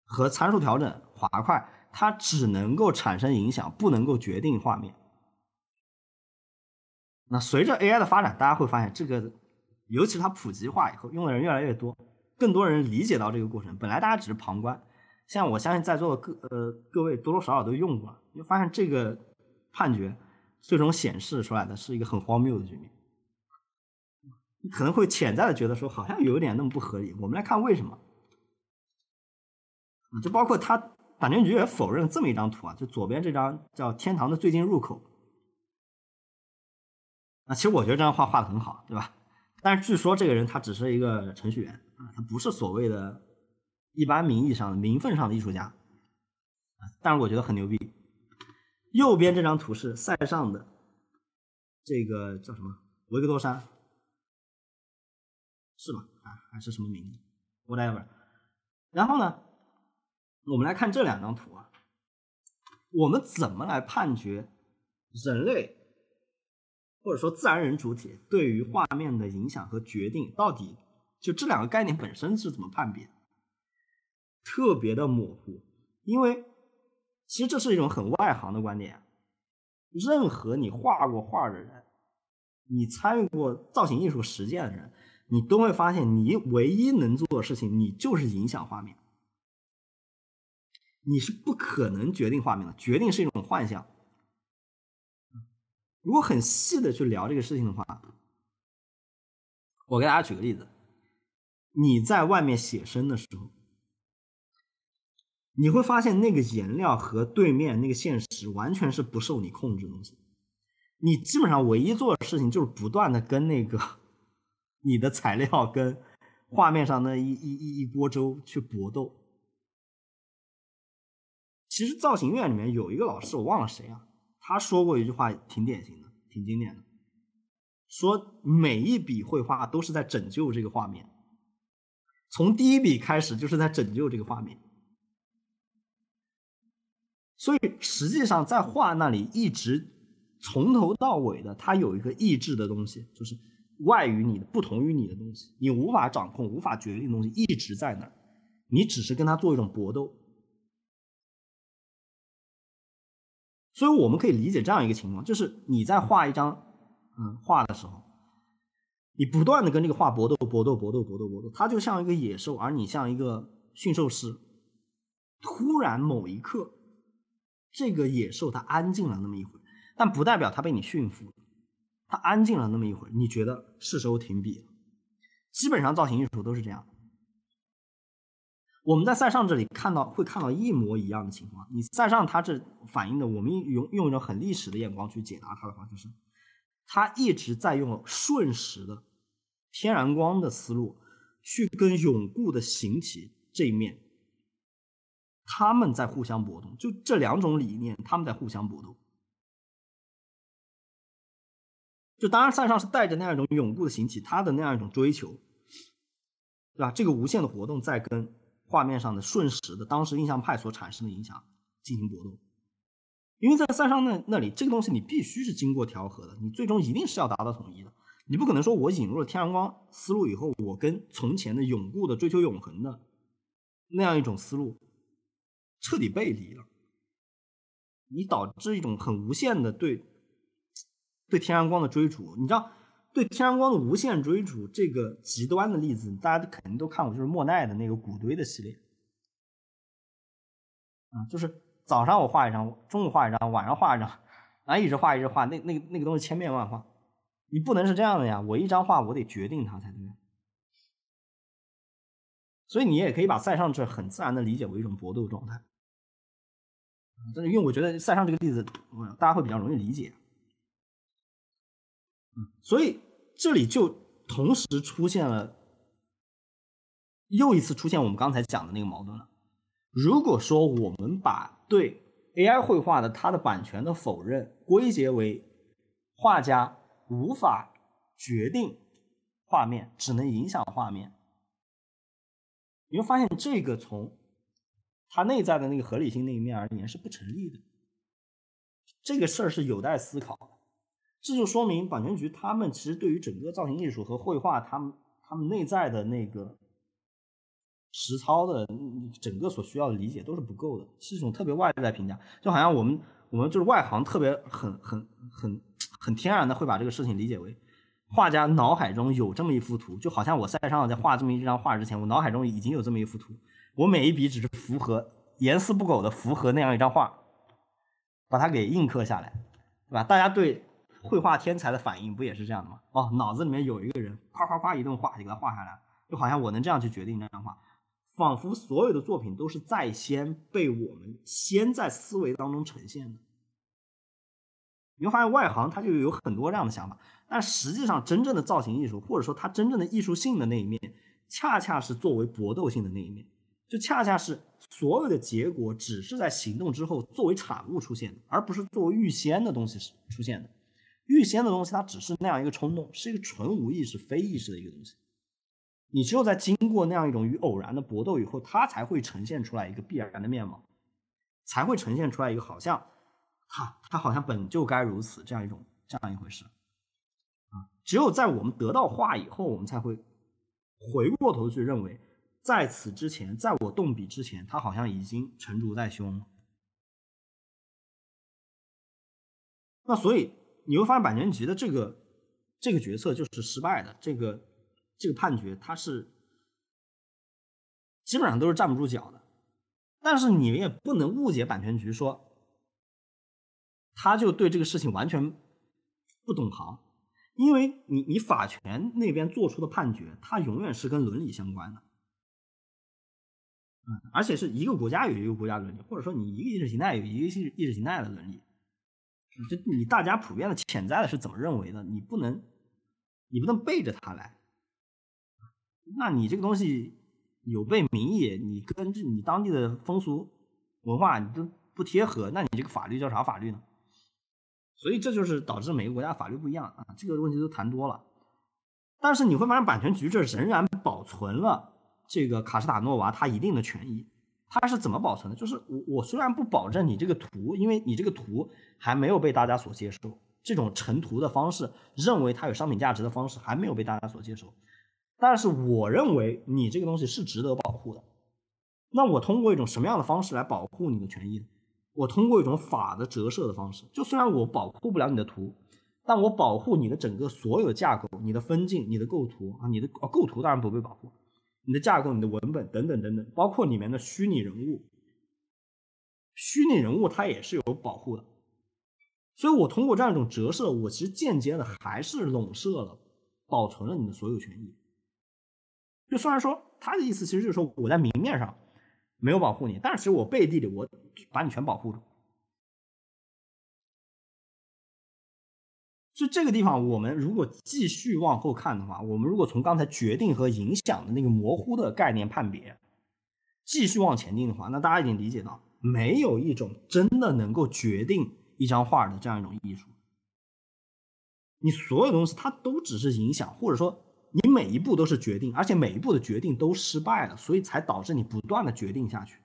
和参数调整滑块，它只能够产生影响，不能够决定画面。那随着 AI 的发展，大家会发现这个，尤其它普及化以后，用的人越来越多，更多人理解到这个过程。本来大家只是旁观。像我相信在座的各呃各位多多少少都用过，你就发现这个判决最终显示出来的是一个很荒谬的局面。可能会潜在的觉得说好像有点那么不合理。我们来看为什么？就包括他版权局也否认这么一张图啊，就左边这张叫“天堂的最近入口”。啊，其实我觉得这张画画的很好，对吧？但是据说这个人他只是一个程序员啊，他不是所谓的。一般名义上的名分上的艺术家，但是我觉得很牛逼。右边这张图是塞尚的，这个叫什么维克多山，是吧？啊，还是什么名？whatever。然后呢，我们来看这两张图啊，我们怎么来判决人类或者说自然人主体对于画面的影响和决定，到底就这两个概念本身是怎么判别？特别的模糊，因为其实这是一种很外行的观点。任何你画过画的人，你参与过造型艺术实践的人，你都会发现，你唯一能做的事情，你就是影响画面。你是不可能决定画面的，决定是一种幻象。如果很细的去聊这个事情的话，我给大家举个例子：你在外面写生的时候。你会发现那个颜料和对面那个现实完全是不受你控制的东西，你基本上唯一做的事情就是不断的跟那个你的材料跟画面上那一一一一锅粥去搏斗。其实造型院里面有一个老师，我忘了谁啊，他说过一句话挺典型的，挺经典的，说每一笔绘画都是在拯救这个画面，从第一笔开始就是在拯救这个画面。所以实际上，在画那里一直从头到尾的，它有一个意志的东西，就是外于你的、不同于你的东西，你无法掌控、无法决定的东西一直在那儿，你只是跟他做一种搏斗。所以我们可以理解这样一个情况，就是你在画一张嗯画的时候，你不断的跟这个画搏斗、搏斗、搏斗、搏斗、搏斗，它就像一个野兽，而你像一个驯兽师，突然某一刻，这个野兽它安静了那么一会儿，但不代表它被你驯服，它安静了那么一会儿，你觉得是时候停笔了。基本上造型艺术都是这样。我们在塞尚这里看到会看到一模一样的情况。你塞尚他这反映的，我们用用一种很历史的眼光去解答它的话，就是他一直在用瞬时的天然光的思路去跟永固的形体这一面，他们在互相搏斗。就这两种理念，他们在互相搏斗。就当然塞尚是带着那样一种永固的形体，他的那样一种追求，对吧？这个无限的活动在跟。画面上的瞬时的当时印象派所产生的影响进行搏斗，因为在塞尚那那里，这个东西你必须是经过调和的，你最终一定是要达到统一的。你不可能说我引入了天然光思路以后，我跟从前的永固的追求永恒的那样一种思路彻底背离了，你导致一种很无限的对对天然光的追逐，你知道。对天然光的无限追逐，这个极端的例子，大家肯定都看过，就是莫奈的那个谷堆的系列，啊，就是早上我画一张，中午画一张，晚上画一张，然后一直画一直画，那那个那个东西千变万化，你不能是这样的呀，我一张画我得决定它才对，所以你也可以把塞尚这很自然的理解为一种搏斗状态，真的，因为我觉得塞尚这个例子，大家会比较容易理解。所以这里就同时出现了，又一次出现我们刚才讲的那个矛盾了。如果说我们把对 AI 绘画的它的版权的否认归结为画家无法决定画面，只能影响画面，你会发现这个从它内在的那个合理性那一面而言是不成立的。这个事儿是有待思考。这就说明版权局他们其实对于整个造型艺术和绘画，他们他们内在的那个实操的整个所需要的理解都是不够的，是一种特别外在评价，就好像我们我们就是外行，特别很很很很天然的会把这个事情理解为画家脑海中有这么一幅图，就好像我塞尚在画这么一张画之前，我脑海中已经有这么一幅图，我每一笔只是符合严丝不苟的符合那样一张画，把它给印刻下来，对吧？大家对。绘画天才的反应不也是这样的吗？哦，脑子里面有一个人，夸夸夸一顿画就给他画下来，就好像我能这样去决定这张画，仿佛所有的作品都是在先被我们先在思维当中呈现的。你会发现外行他就有很多这样的想法，但实际上真正的造型艺术，或者说它真正的艺术性的那一面，恰恰是作为搏斗性的那一面，就恰恰是所有的结果只是在行动之后作为产物出现的，而不是作为预先的东西是出现的。预先的东西，它只是那样一个冲动，是一个纯无意识、非意识的一个东西。你只有在经过那样一种与偶然的搏斗以后，它才会呈现出来一个必然的面貌，才会呈现出来一个好像，哈它好像本就该如此这样一种这样一回事。啊，只有在我们得到画以后，我们才会回过头去认为，在此之前，在我动笔之前，它好像已经成竹在胸。那所以。你会发现版权局的这个这个决策就是失败的，这个这个判决它是基本上都是站不住脚的。但是你也不能误解版权局，说他就对这个事情完全不懂行，因为你你法权那边做出的判决，它永远是跟伦理相关的，嗯，而且是一个国家有一个国家伦理，或者说你一个意识形态有一个意识意识形态的伦理。就你大家普遍的潜在的是怎么认为的？你不能，你不能背着他来。那你这个东西有悖民意，你跟你当地的风俗文化你都不贴合，那你这个法律叫啥法律呢？所以这就是导致每个国家法律不一样啊。这个问题都谈多了，但是你会发现版权局这仍然保存了这个卡斯塔诺娃他一定的权益。它是怎么保存的？就是我我虽然不保证你这个图，因为你这个图还没有被大家所接受，这种成图的方式，认为它有商品价值的方式还没有被大家所接受，但是我认为你这个东西是值得保护的。那我通过一种什么样的方式来保护你的权益？我通过一种法的折射的方式。就虽然我保护不了你的图，但我保护你的整个所有架构、你的分镜、你的构图啊，你的构图当然不被保护。你的架构、你的文本等等等等，包括里面的虚拟人物，虚拟人物它也是有保护的。所以我通过这样一种折射，我其实间接的还是笼射了、保存了你的所有权益。就虽然说他的意思其实就是说我在明面上没有保护你，但是其实我背地里我把你全保护住。就这个地方，我们如果继续往后看的话，我们如果从刚才决定和影响的那个模糊的概念判别，继续往前进的话，那大家已经理解到，没有一种真的能够决定一张画的这样一种艺术。你所有东西它都只是影响，或者说你每一步都是决定，而且每一步的决定都失败了，所以才导致你不断的决定下去。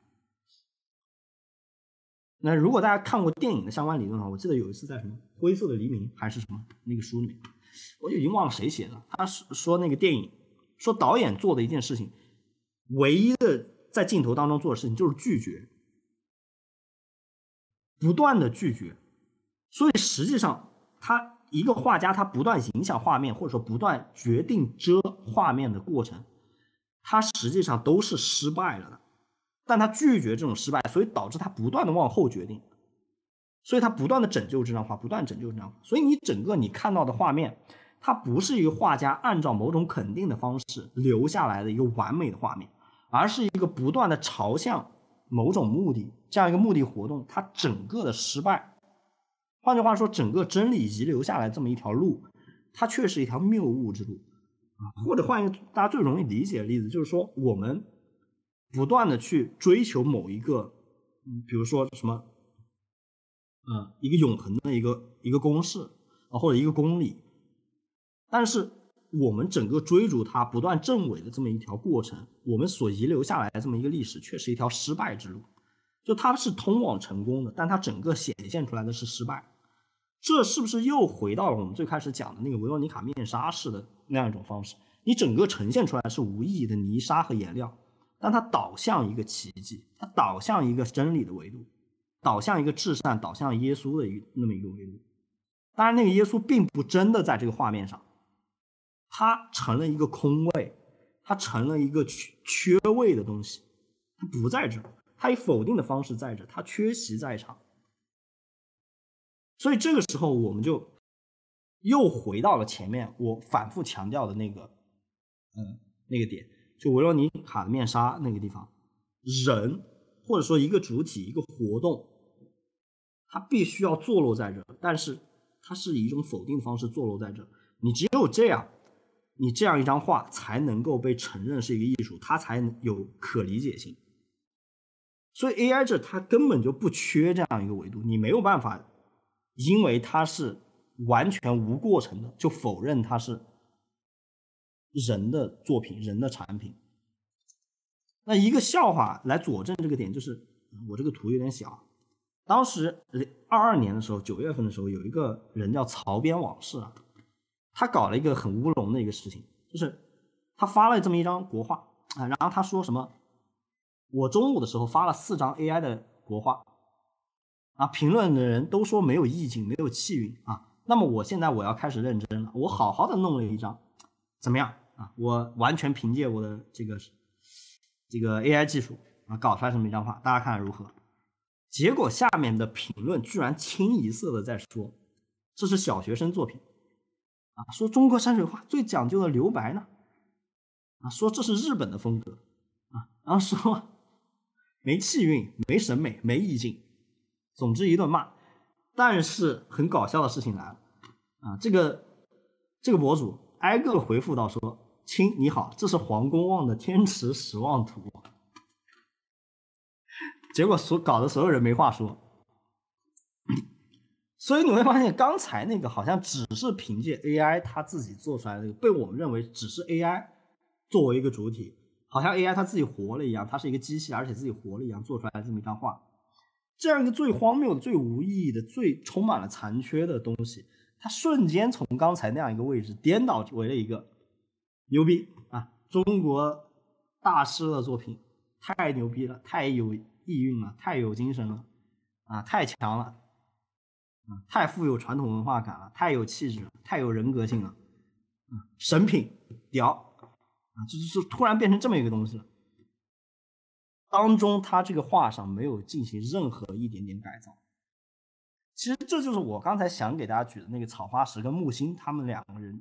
那如果大家看过电影的相关理论的话，我记得有一次在什么《灰色的黎明》还是什么那个书里面，我就已经忘了谁写的。他是说那个电影，说导演做的一件事情，唯一的在镜头当中做的事情就是拒绝，不断的拒绝。所以实际上，他一个画家他不断影响画面，或者说不断决定遮画面的过程，他实际上都是失败了的。但他拒绝这种失败，所以导致他不断的往后决定，所以他不断的拯救这张画，不断拯救这张画。所以你整个你看到的画面，它不是一个画家按照某种肯定的方式留下来的一个完美的画面，而是一个不断的朝向某种目的这样一个目的活动，它整个的失败。换句话说，整个真理遗留下来这么一条路，它却是一条谬误之路。或者换一个大家最容易理解的例子，就是说我们。不断的去追求某一个，比如说什么，嗯，一个永恒的一个一个公式啊，或者一个公理，但是我们整个追逐它不断证伪的这么一条过程，我们所遗留下来的这么一个历史，却是一条失败之路。就它是通往成功的，但它整个显现出来的是失败。这是不是又回到了我们最开始讲的那个维罗妮卡面纱式的那样一种方式？你整个呈现出来是无意义的泥沙和颜料。但它导向一个奇迹，它导向一个真理的维度，导向一个至善，导向耶稣的一那么一个维度。当然，那个耶稣并不真的在这个画面上，他成了一个空位，他成了一个缺缺位的东西，他不在这儿，他以否定的方式在这儿，他缺席在场。所以这个时候，我们就又回到了前面我反复强调的那个，嗯，那个点。就维罗妮卡的面纱那个地方，人或者说一个主体一个活动，它必须要坐落在这，但是它是以一种否定的方式坐落在这。你只有这样，你这样一张画才能够被承认是一个艺术，它才有可理解性。所以 AI 这它根本就不缺这样一个维度，你没有办法，因为它是完全无过程的，就否认它是。人的作品，人的产品。那一个笑话来佐证这个点，就是我这个图有点小。当时二二年的时候，九月份的时候，有一个人叫曹边往事啊，他搞了一个很乌龙的一个事情，就是他发了这么一张国画啊，然后他说什么，我中午的时候发了四张 AI 的国画啊，评论的人都说没有意境，没有气韵啊。那么我现在我要开始认真了，我好好的弄了一张。怎么样啊？我完全凭借我的这个这个 AI 技术啊，搞出来这么一张画，大家看看如何？结果下面的评论居然清一色的在说这是小学生作品啊，说中国山水画最讲究的留白呢啊，说这是日本的风格啊，然后说没气韵、没审美、没意境，总之一顿骂。但是很搞笑的事情来了啊，这个这个博主。挨个回复到说：“亲，你好，这是黄公望的天池十望图。”结果所搞的所有人没话说。所以你会发现，刚才那个好像只是凭借 AI 它自己做出来的，被我们认为只是 AI 作为一个主体，好像 AI 它自己活了一样，它是一个机器，而且自己活了一样做出来这么一张画，这样一个最荒谬的、最无意义的、最充满了残缺的东西。他瞬间从刚才那样一个位置颠倒为了一个牛逼啊！中国大师的作品太牛逼了，太有意蕴了，太有精神了啊！太强了啊！太富有传统文化感了，太有气质了，太有人格性了啊！神品屌啊，就是突然变成这么一个东西了。当中他这个画上没有进行任何一点点改造。其实这就是我刚才想给大家举的那个草花石跟木星他们两个人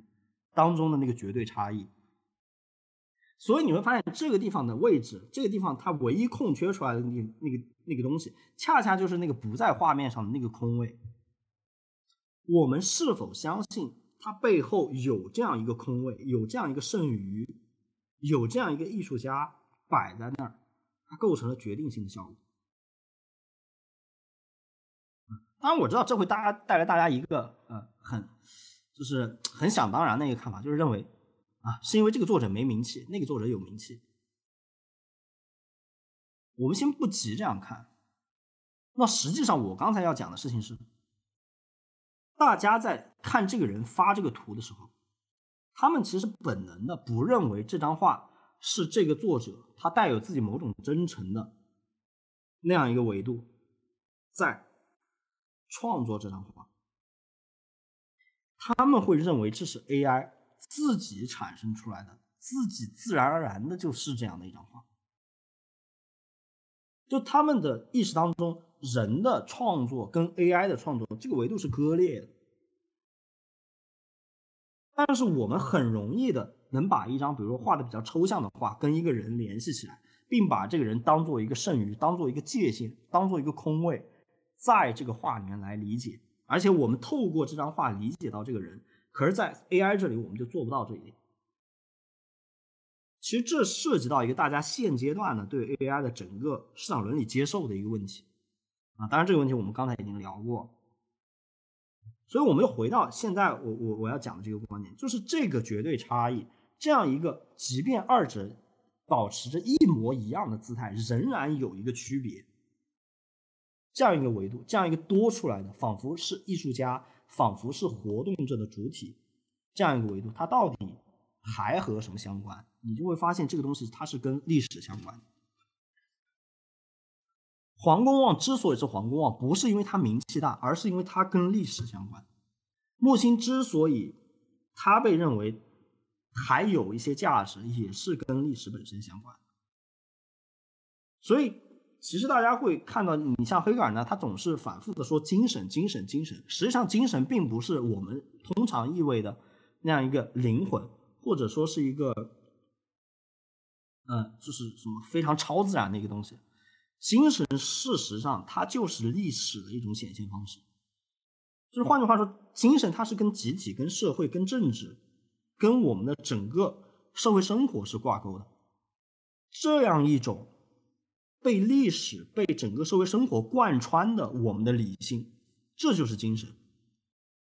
当中的那个绝对差异。所以你会发现这个地方的位置，这个地方它唯一空缺出来的那那个那个东西，恰恰就是那个不在画面上的那个空位。我们是否相信它背后有这样一个空位，有这样一个剩余，有这样一个艺术家摆在那儿，它构成了决定性的效果？当然我知道这会大家带来大家一个呃很就是很想当然的一个看法，就是认为。啊，是因为这个作者没名气，那个作者有名气。我们先不急这样看。那实际上，我刚才要讲的事情是，大家在看这个人发这个图的时候，他们其实本能的不认为这张画是这个作者他带有自己某种真诚的那样一个维度在创作这张画，他们会认为这是 AI。自己产生出来的，自己自然而然的就是这样的一张画。就他们的意识当中，人的创作跟 AI 的创作这个维度是割裂的。但是我们很容易的能把一张比如说画的比较抽象的画跟一个人联系起来，并把这个人当做一个剩余，当做一个界限，当做一个空位，在这个画里面来理解。而且我们透过这张画理解到这个人。可是，在 AI 这里，我们就做不到这一点。其实，这涉及到一个大家现阶段呢对 AI 的整个市场伦理接受的一个问题啊。当然，这个问题我们刚才已经聊过。所以，我们又回到现在，我我我要讲的这个观点，就是这个绝对差异，这样一个，即便二者保持着一模一样的姿态，仍然有一个区别。这样一个维度，这样一个多出来的，仿佛是艺术家。仿佛是活动着的主体，这样一个维度，它到底还和什么相关？你就会发现这个东西它是跟历史相关。黄公望之所以是黄公望，不是因为他名气大，而是因为他跟历史相关。木星之所以他被认为还有一些价值，也是跟历史本身相关。所以。其实大家会看到，你像黑格尔呢，他总是反复的说精神、精神、精神。实际上，精神并不是我们通常意味的那样一个灵魂，或者说是一个，嗯，就是什么非常超自然的一个东西。精神事实上它就是历史的一种显现方式。就是换句话说，精神它是跟集体、跟社会、跟政治、跟我们的整个社会生活是挂钩的，这样一种。被历史、被整个社会生活贯穿的我们的理性，这就是精神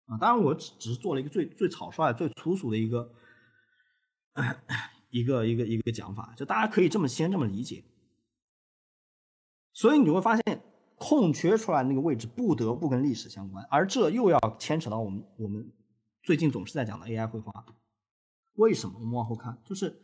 啊！当然，我只只是做了一个最最草率、最粗俗的一个 <clears throat> 一个一个一个讲法，就大家可以这么先这么理解。所以你会发现，空缺出来那个位置不得不跟历史相关，而这又要牵扯到我们我们最近总是在讲的 AI 绘画。为什么？我们往后看，就是。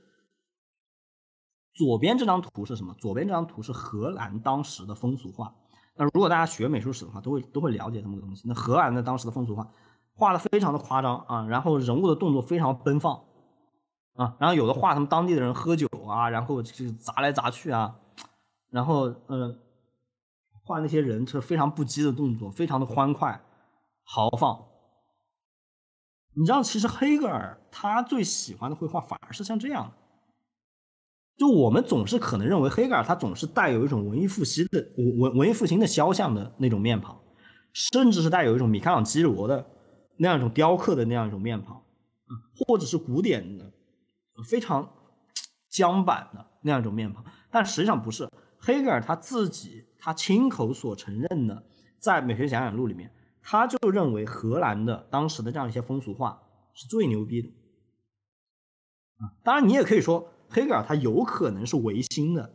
左边这张图是什么？左边这张图是荷兰当时的风俗画。那如果大家学美术史的话，都会都会了解这么个东西。那荷兰的当时的风俗画，画的非常的夸张啊，然后人物的动作非常奔放啊，然后有的画他们当地的人喝酒啊，然后就砸来砸去啊，然后嗯，画那些人是非常不羁的动作，非常的欢快豪放。你知道，其实黑格尔他最喜欢的绘画反而是像这样的。就我们总是可能认为黑格尔他总是带有一种文艺复兴的文文文艺复兴的肖像的那种面庞，甚至是带有一种米开朗基罗的那样一种雕刻的那样一种面庞，或者是古典的非常僵板的那样一种面庞。但实际上不是，黑格尔他自己他亲口所承认的，在《美学讲演录》里面，他就认为荷兰的当时的这样一些风俗画是最牛逼的。啊，当然你也可以说。黑格尔他有可能是唯心的，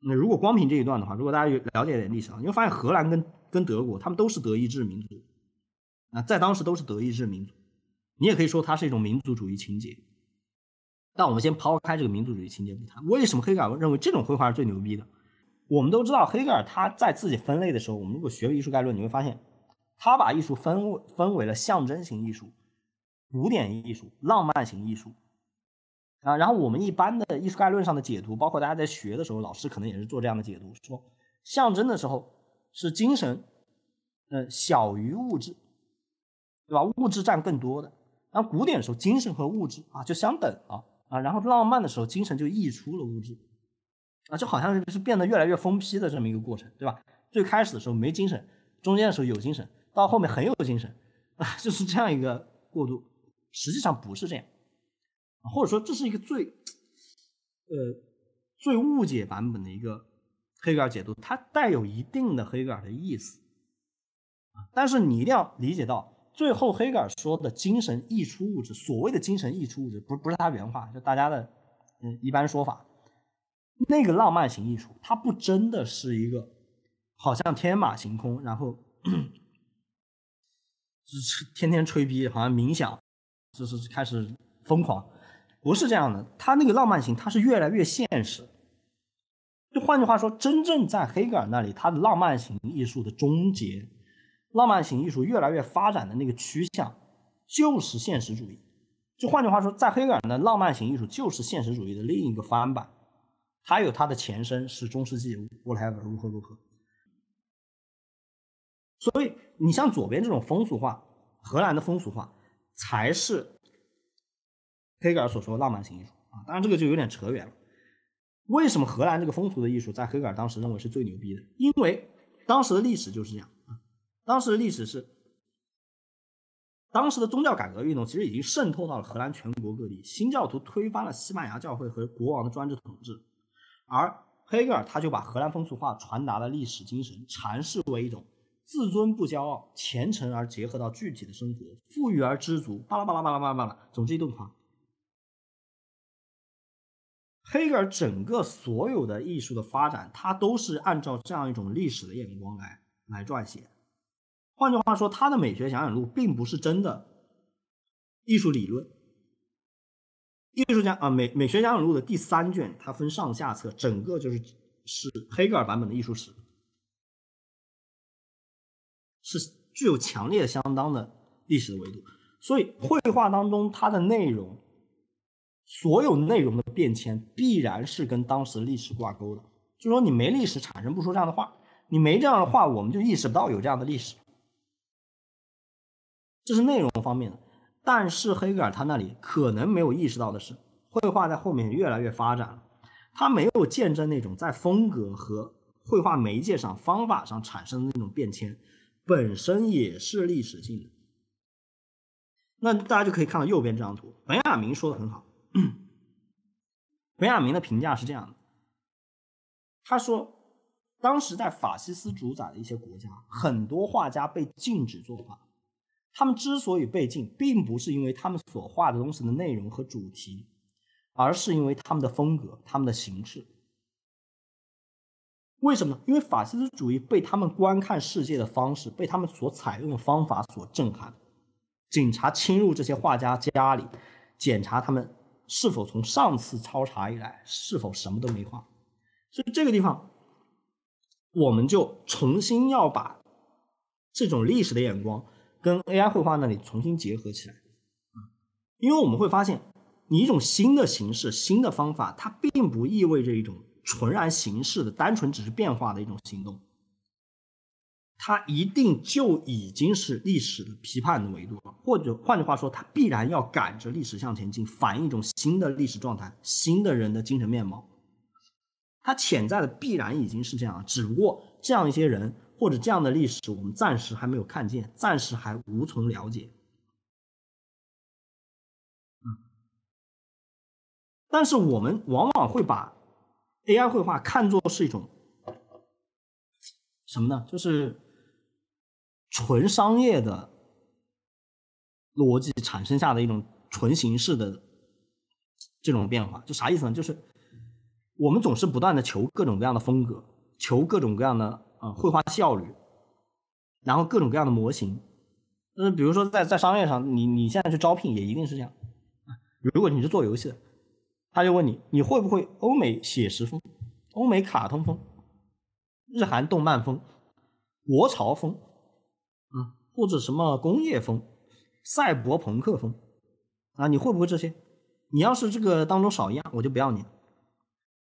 那如果光凭这一段的话，如果大家有了解点历史啊，你会发现荷兰跟跟德国他们都是德意志民族，啊，在当时都是德意志民族，你也可以说它是一种民族主义情节。但我们先抛开这个民族主义情节不谈，为什么黑格尔认为这种绘画是最牛逼的？我们都知道，黑格尔他在自己分类的时候，我们如果学艺术概论，你会发现，他把艺术分分为了象征型艺术、古典艺术、浪漫型艺术。啊。然后我们一般的艺术概论上的解读，包括大家在学的时候，老师可能也是做这样的解读，说象征的时候是精神，呃，小于物质，对吧？物质占更多的。然后古典的时候，精神和物质啊就相等啊啊。然后浪漫的时候，精神就溢出了物质，啊，就好像是变得越来越疯批的这么一个过程，对吧？最开始的时候没精神，中间的时候有精神，到后面很有精神，啊，<laughs> 就是这样一个过渡。实际上不是这样，或者说这是一个最，呃，最误解版本的一个黑格尔解读，它带有一定的黑格尔的意思，啊，但是你一定要理解到。最后，黑格尔说的精神溢出物质，所谓的精神溢出物质，不不是他原话，就大家的嗯一般说法。那个浪漫型艺术，它不真的是一个好像天马行空，然后 <clears throat> 就是天天吹逼，好像冥想，就是开始疯狂，不是这样的。他那个浪漫型，它是越来越现实。就换句话说，真正在黑格尔那里，他的浪漫型艺术的终结。浪漫型艺术越来越发展的那个趋向，就是现实主义。就换句话说，在黑格尔的浪漫型艺术就是现实主义的另一个翻版，它有它的前身是中世纪 whatever 如何如何。所以你像左边这种风俗化，荷兰的风俗化才是黑格尔所说的浪漫型艺术啊。当然这个就有点扯远了。为什么荷兰这个风俗的艺术在黑格尔当时认为是最牛逼的？因为当时的历史就是这样啊。当时的历史是，当时的宗教改革运动其实已经渗透到了荷兰全国各地，新教徒推翻了西班牙教会和国王的专制统治，而黑格尔他就把荷兰风俗化传达的历史精神阐释为一种自尊不骄傲、虔诚而结合到具体的生活、富裕而知足，巴拉巴拉巴拉巴拉巴拉，总之一顿夸。黑格尔整个所有的艺术的发展，他都是按照这样一种历史的眼光来来撰写。换句话说，他的美学讲演录并不是真的艺术理论。艺术家啊，美美学讲演录的第三卷，它分上下册，整个就是是黑格尔版本的艺术史，是具有强烈相当的历史的维度。所以，绘画当中它的内容，所有内容的变迁，必然是跟当时历史挂钩的。就说你没历史，产生不出这样的话；你没这样的话，我们就意识不到有这样的历史。这是内容方面的，但是黑格尔他那里可能没有意识到的是，绘画在后面越来越发展了，他没有见证那种在风格和绘画媒介上、方法上产生的那种变迁，本身也是历史性的。那大家就可以看到右边这张图，本雅明说的很好，<clears throat> 本雅明的评价是这样的，他说，当时在法西斯主宰的一些国家，很多画家被禁止作画。他们之所以被禁，并不是因为他们所画的东西的内容和主题，而是因为他们的风格、他们的形式。为什么呢？因为法西斯主义被他们观看世界的方式、被他们所采用的方法所震撼。警察侵入这些画家家里，检查他们是否从上次抄查以来是否什么都没画。所以这个地方，我们就重新要把这种历史的眼光。跟 AI 绘画那里重新结合起来，因为我们会发现，你一种新的形式、新的方法，它并不意味着一种纯然形式的、单纯只是变化的一种行动，它一定就已经是历史的批判的维度了，或者换句话说，它必然要赶着历史向前进，反映一种新的历史状态、新的人的精神面貌，它潜在的必然已经是这样，只不过这样一些人。或者这样的历史，我们暂时还没有看见，暂时还无从了解。嗯，但是我们往往会把 AI 绘画看作是一种什么呢？就是纯商业的逻辑产生下的一种纯形式的这种变化。就啥意思呢？就是我们总是不断的求各种各样的风格，求各种各样的。啊，绘画效率，然后各种各样的模型，呃，比如说在在商业上，你你现在去招聘也一定是这样。如果你是做游戏的，他就问你，你会不会欧美写实风、欧美卡通风、日韩动漫风、国潮风，或者什么工业风、赛博朋克风啊？你会不会这些？你要是这个当中少一样，我就不要你。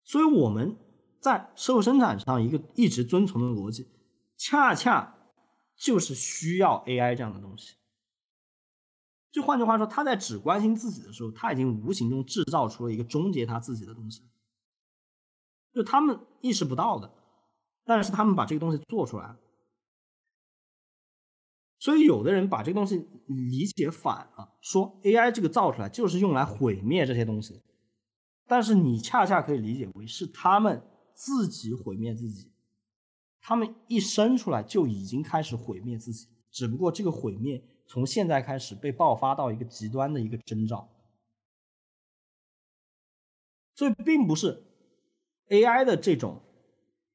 所以我们在社会生产上一个一直遵从的逻辑，恰恰就是需要 AI 这样的东西。就换句话说，他在只关心自己的时候，他已经无形中制造出了一个终结他自己的东西，就他们意识不到的，但是他们把这个东西做出来了。所以，有的人把这个东西理解反了，说 AI 这个造出来就是用来毁灭这些东西。但是，你恰恰可以理解为是他们自己毁灭自己，他们一生出来就已经开始毁灭自己，只不过这个毁灭从现在开始被爆发到一个极端的一个征兆。所以，并不是 AI 的这种。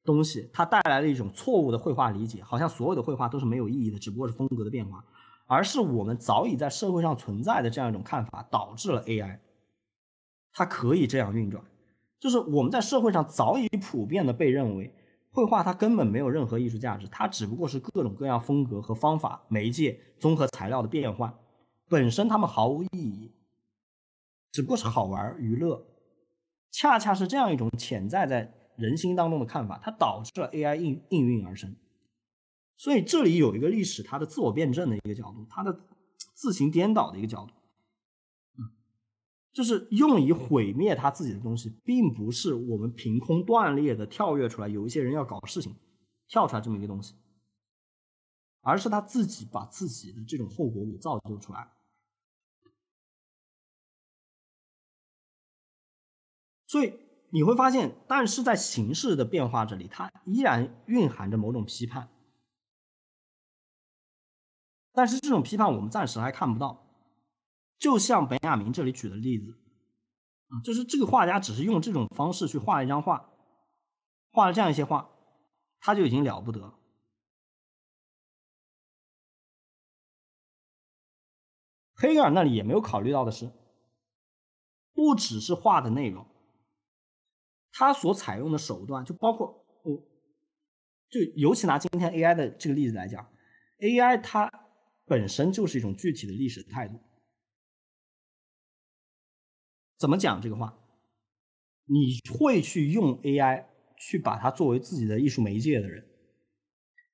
东西，它带来了一种错误的绘画理解，好像所有的绘画都是没有意义的，只不过是风格的变化，而是我们早已在社会上存在的这样一种看法，导致了 AI 它可以这样运转。就是我们在社会上早已普遍的被认为，绘画它根本没有任何艺术价值，它只不过是各种各样风格和方法、媒介、综合材料的变换，本身它们毫无意义，只不过是好玩娱乐。恰恰是这样一种潜在在。人心当中的看法，它导致了 AI 应应运而生。所以这里有一个历史它的自我辩证的一个角度，它的自行颠倒的一个角度，嗯，就是用以毁灭他自己的东西，并不是我们凭空断裂的跳跃出来，有一些人要搞事情跳出来这么一个东西，而是他自己把自己的这种后果给造就出来。所以。你会发现，但是在形式的变化这里，它依然蕴含着某种批判。但是这种批判我们暂时还看不到。就像本雅明这里举的例子，啊，就是这个画家只是用这种方式去画了一张画，画了这样一些画，他就已经了不得了。黑格尔那里也没有考虑到的是，不只是画的内容。他所采用的手段，就包括我，就尤其拿今天 AI 的这个例子来讲，AI 它本身就是一种具体的历史态度。怎么讲这个话？你会去用 AI 去把它作为自己的艺术媒介的人，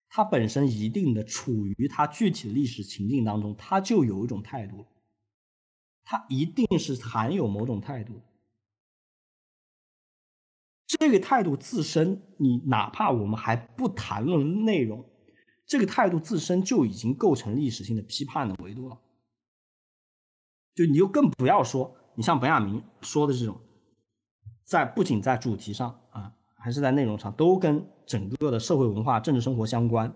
他本身一定的处于他具体的历史情境当中，他就有一种态度，他一定是含有某种态度。这个态度自身，你哪怕我们还不谈论内容，这个态度自身就已经构成历史性的批判的维度了。就你就更不要说，你像本雅明说的这种，在不仅在主题上啊，还是在内容上，都跟整个的社会文化、政治生活相关，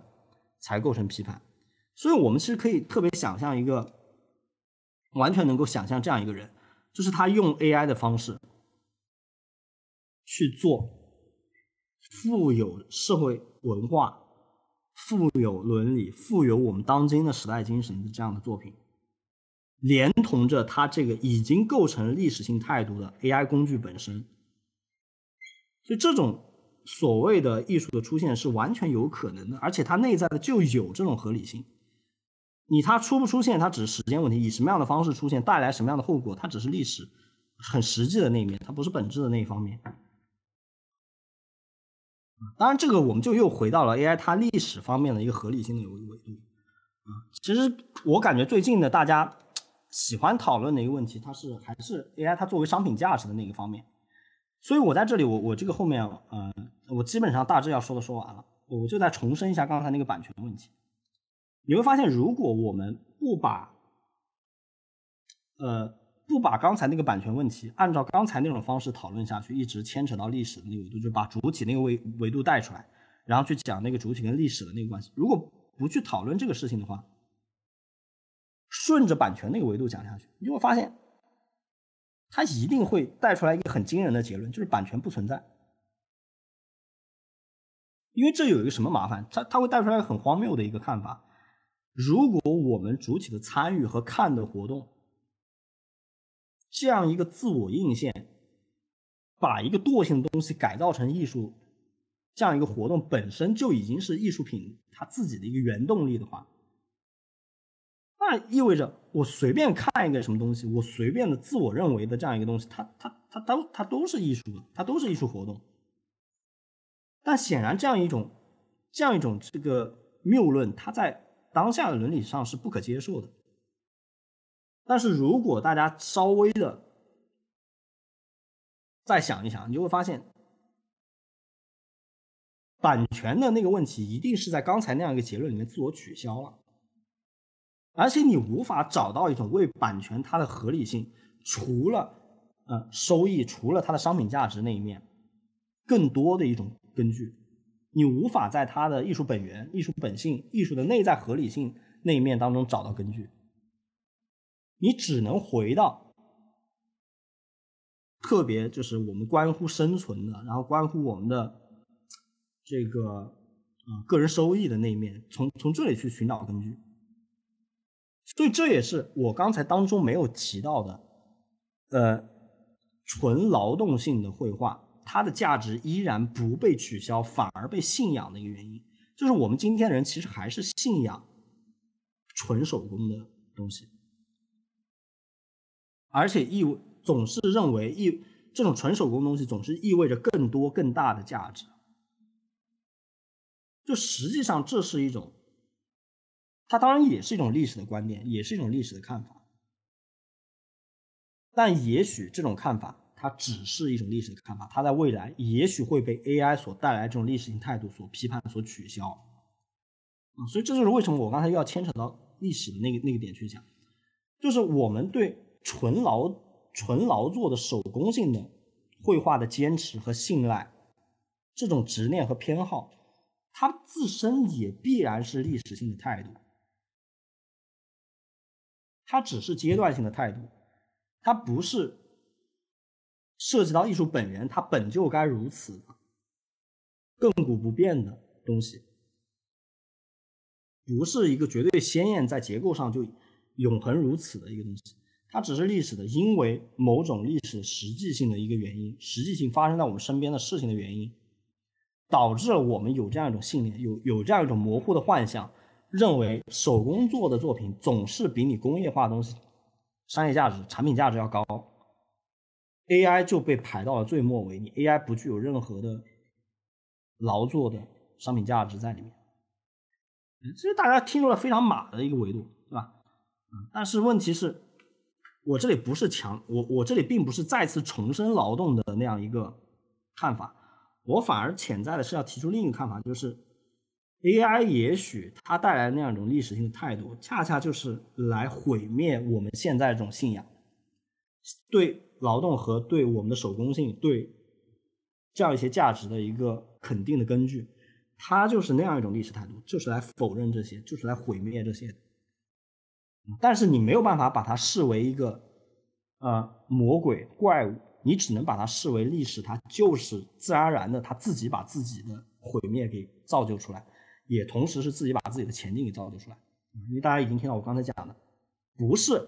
才构成批判。所以，我们其实可以特别想象一个，完全能够想象这样一个人，就是他用 AI 的方式。去做富有社会文化、富有伦理、富有我们当今的时代精神的这样的作品，连同着它这个已经构成历史性态度的 AI 工具本身，所以这种所谓的艺术的出现是完全有可能的，而且它内在的就有这种合理性。你它出不出现，它只是时间问题；以什么样的方式出现，带来什么样的后果，它只是历史很实际的那一面，它不是本质的那一方面。当然，这个我们就又回到了 AI 它历史方面的一个合理性的一个维度啊。其实我感觉最近的大家喜欢讨论的一个问题，它是还是 AI 它作为商品价值的那个方面。所以我在这里，我我这个后面，呃，我基本上大致要说的说完了，我就再重申一下刚才那个版权问题。你会发现，如果我们不把，呃。不把刚才那个版权问题按照刚才那种方式讨论下去，一直牵扯到历史的那个维度，就把主体那个维维度带出来，然后去讲那个主体跟历史的那个关系。如果不去讨论这个事情的话，顺着版权那个维度讲下去，你就会发现，它一定会带出来一个很惊人的结论，就是版权不存在。因为这有一个什么麻烦？它它会带出来很荒谬的一个看法：如果我们主体的参与和看的活动，这样一个自我映现，把一个惰性的东西改造成艺术，这样一个活动本身就已经是艺术品它自己的一个原动力的话，那意味着我随便看一个什么东西，我随便的自我认为的这样一个东西，它它它都它都是艺术的，它都是艺术活动。但显然这样一种这样一种这个谬论，它在当下的伦理上是不可接受的。但是如果大家稍微的再想一想，你就会发现，版权的那个问题一定是在刚才那样一个结论里面自我取消了，而且你无法找到一种为版权它的合理性，除了呃收益，除了它的商品价值那一面，更多的一种根据，你无法在它的艺术本源、艺术本性、艺术的内在合理性那一面当中找到根据，你只能回到。特别就是我们关乎生存的，然后关乎我们的这个啊个人收益的那一面，从从这里去寻找根据。所以这也是我刚才当中没有提到的，呃，纯劳动性的绘画，它的价值依然不被取消，反而被信仰的一个原因，就是我们今天人其实还是信仰纯手工的东西，而且意。总是认为意这种纯手工东西总是意味着更多更大的价值，就实际上这是一种，它当然也是一种历史的观点，也是一种历史的看法，但也许这种看法它只是一种历史的看法，它在未来也许会被 AI 所带来这种历史性态度所批判、所取消，啊，所以这就是为什么我刚才要牵扯到历史的那个那个点去讲，就是我们对纯劳。纯劳作的手工性的绘画的坚持和信赖，这种执念和偏好，它自身也必然是历史性的态度。它只是阶段性的态度，它不是涉及到艺术本源，它本就该如此，亘古不变的东西，不是一个绝对鲜艳，在结构上就永恒如此的一个东西。它只是历史的，因为某种历史实际性的一个原因，实际性发生在我们身边的事情的原因，导致了我们有这样一种信念，有有这样一种模糊的幻想，认为手工做的作品总是比你工业化的东西商业价值、产品价值要高，AI 就被排到了最末尾，你 AI 不具有任何的劳作的商品价值在里面，其实大家听出了非常马的一个维度，对吧？但是问题是。我这里不是强，我我这里并不是再次重申劳动的那样一个看法，我反而潜在的是要提出另一个看法，就是 AI 也许它带来那样一种历史性的态度，恰恰就是来毁灭我们现在这种信仰，对劳动和对我们的手工性，对这样一些价值的一个肯定的根据，它就是那样一种历史态度，就是来否认这些，就是来毁灭这些。但是你没有办法把它视为一个，呃，魔鬼怪物，你只能把它视为历史，它就是自然而然的，它自己把自己的毁灭给造就出来，也同时是自己把自己的前进给造就出来。因为大家已经听到我刚才讲的，不是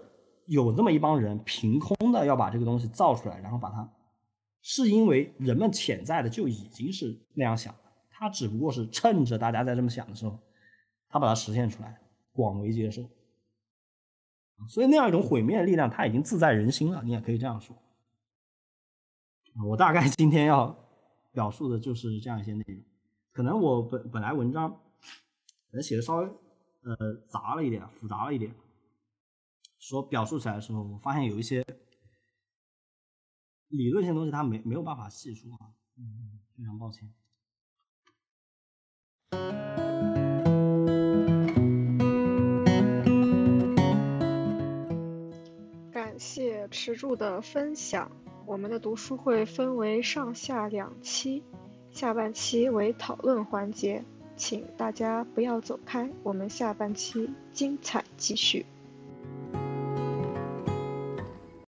有那么一帮人凭空的要把这个东西造出来，然后把它，是因为人们潜在的就已经是那样想的，他只不过是趁着大家在这么想的时候，他把它实现出来，广为接受。所以那样一种毁灭的力量，它已经自在人心了，你也可以这样说。我大概今天要表述的就是这样一些内容。可能我本本来文章可能写的稍微呃杂了一点，复杂了一点，说表述起来的时候，我发现有一些理论性东西，它没没有办法细说啊，嗯，非常抱歉。谢池柱的分享。我们的读书会分为上下两期，下半期为讨论环节，请大家不要走开，我们下半期精彩继续。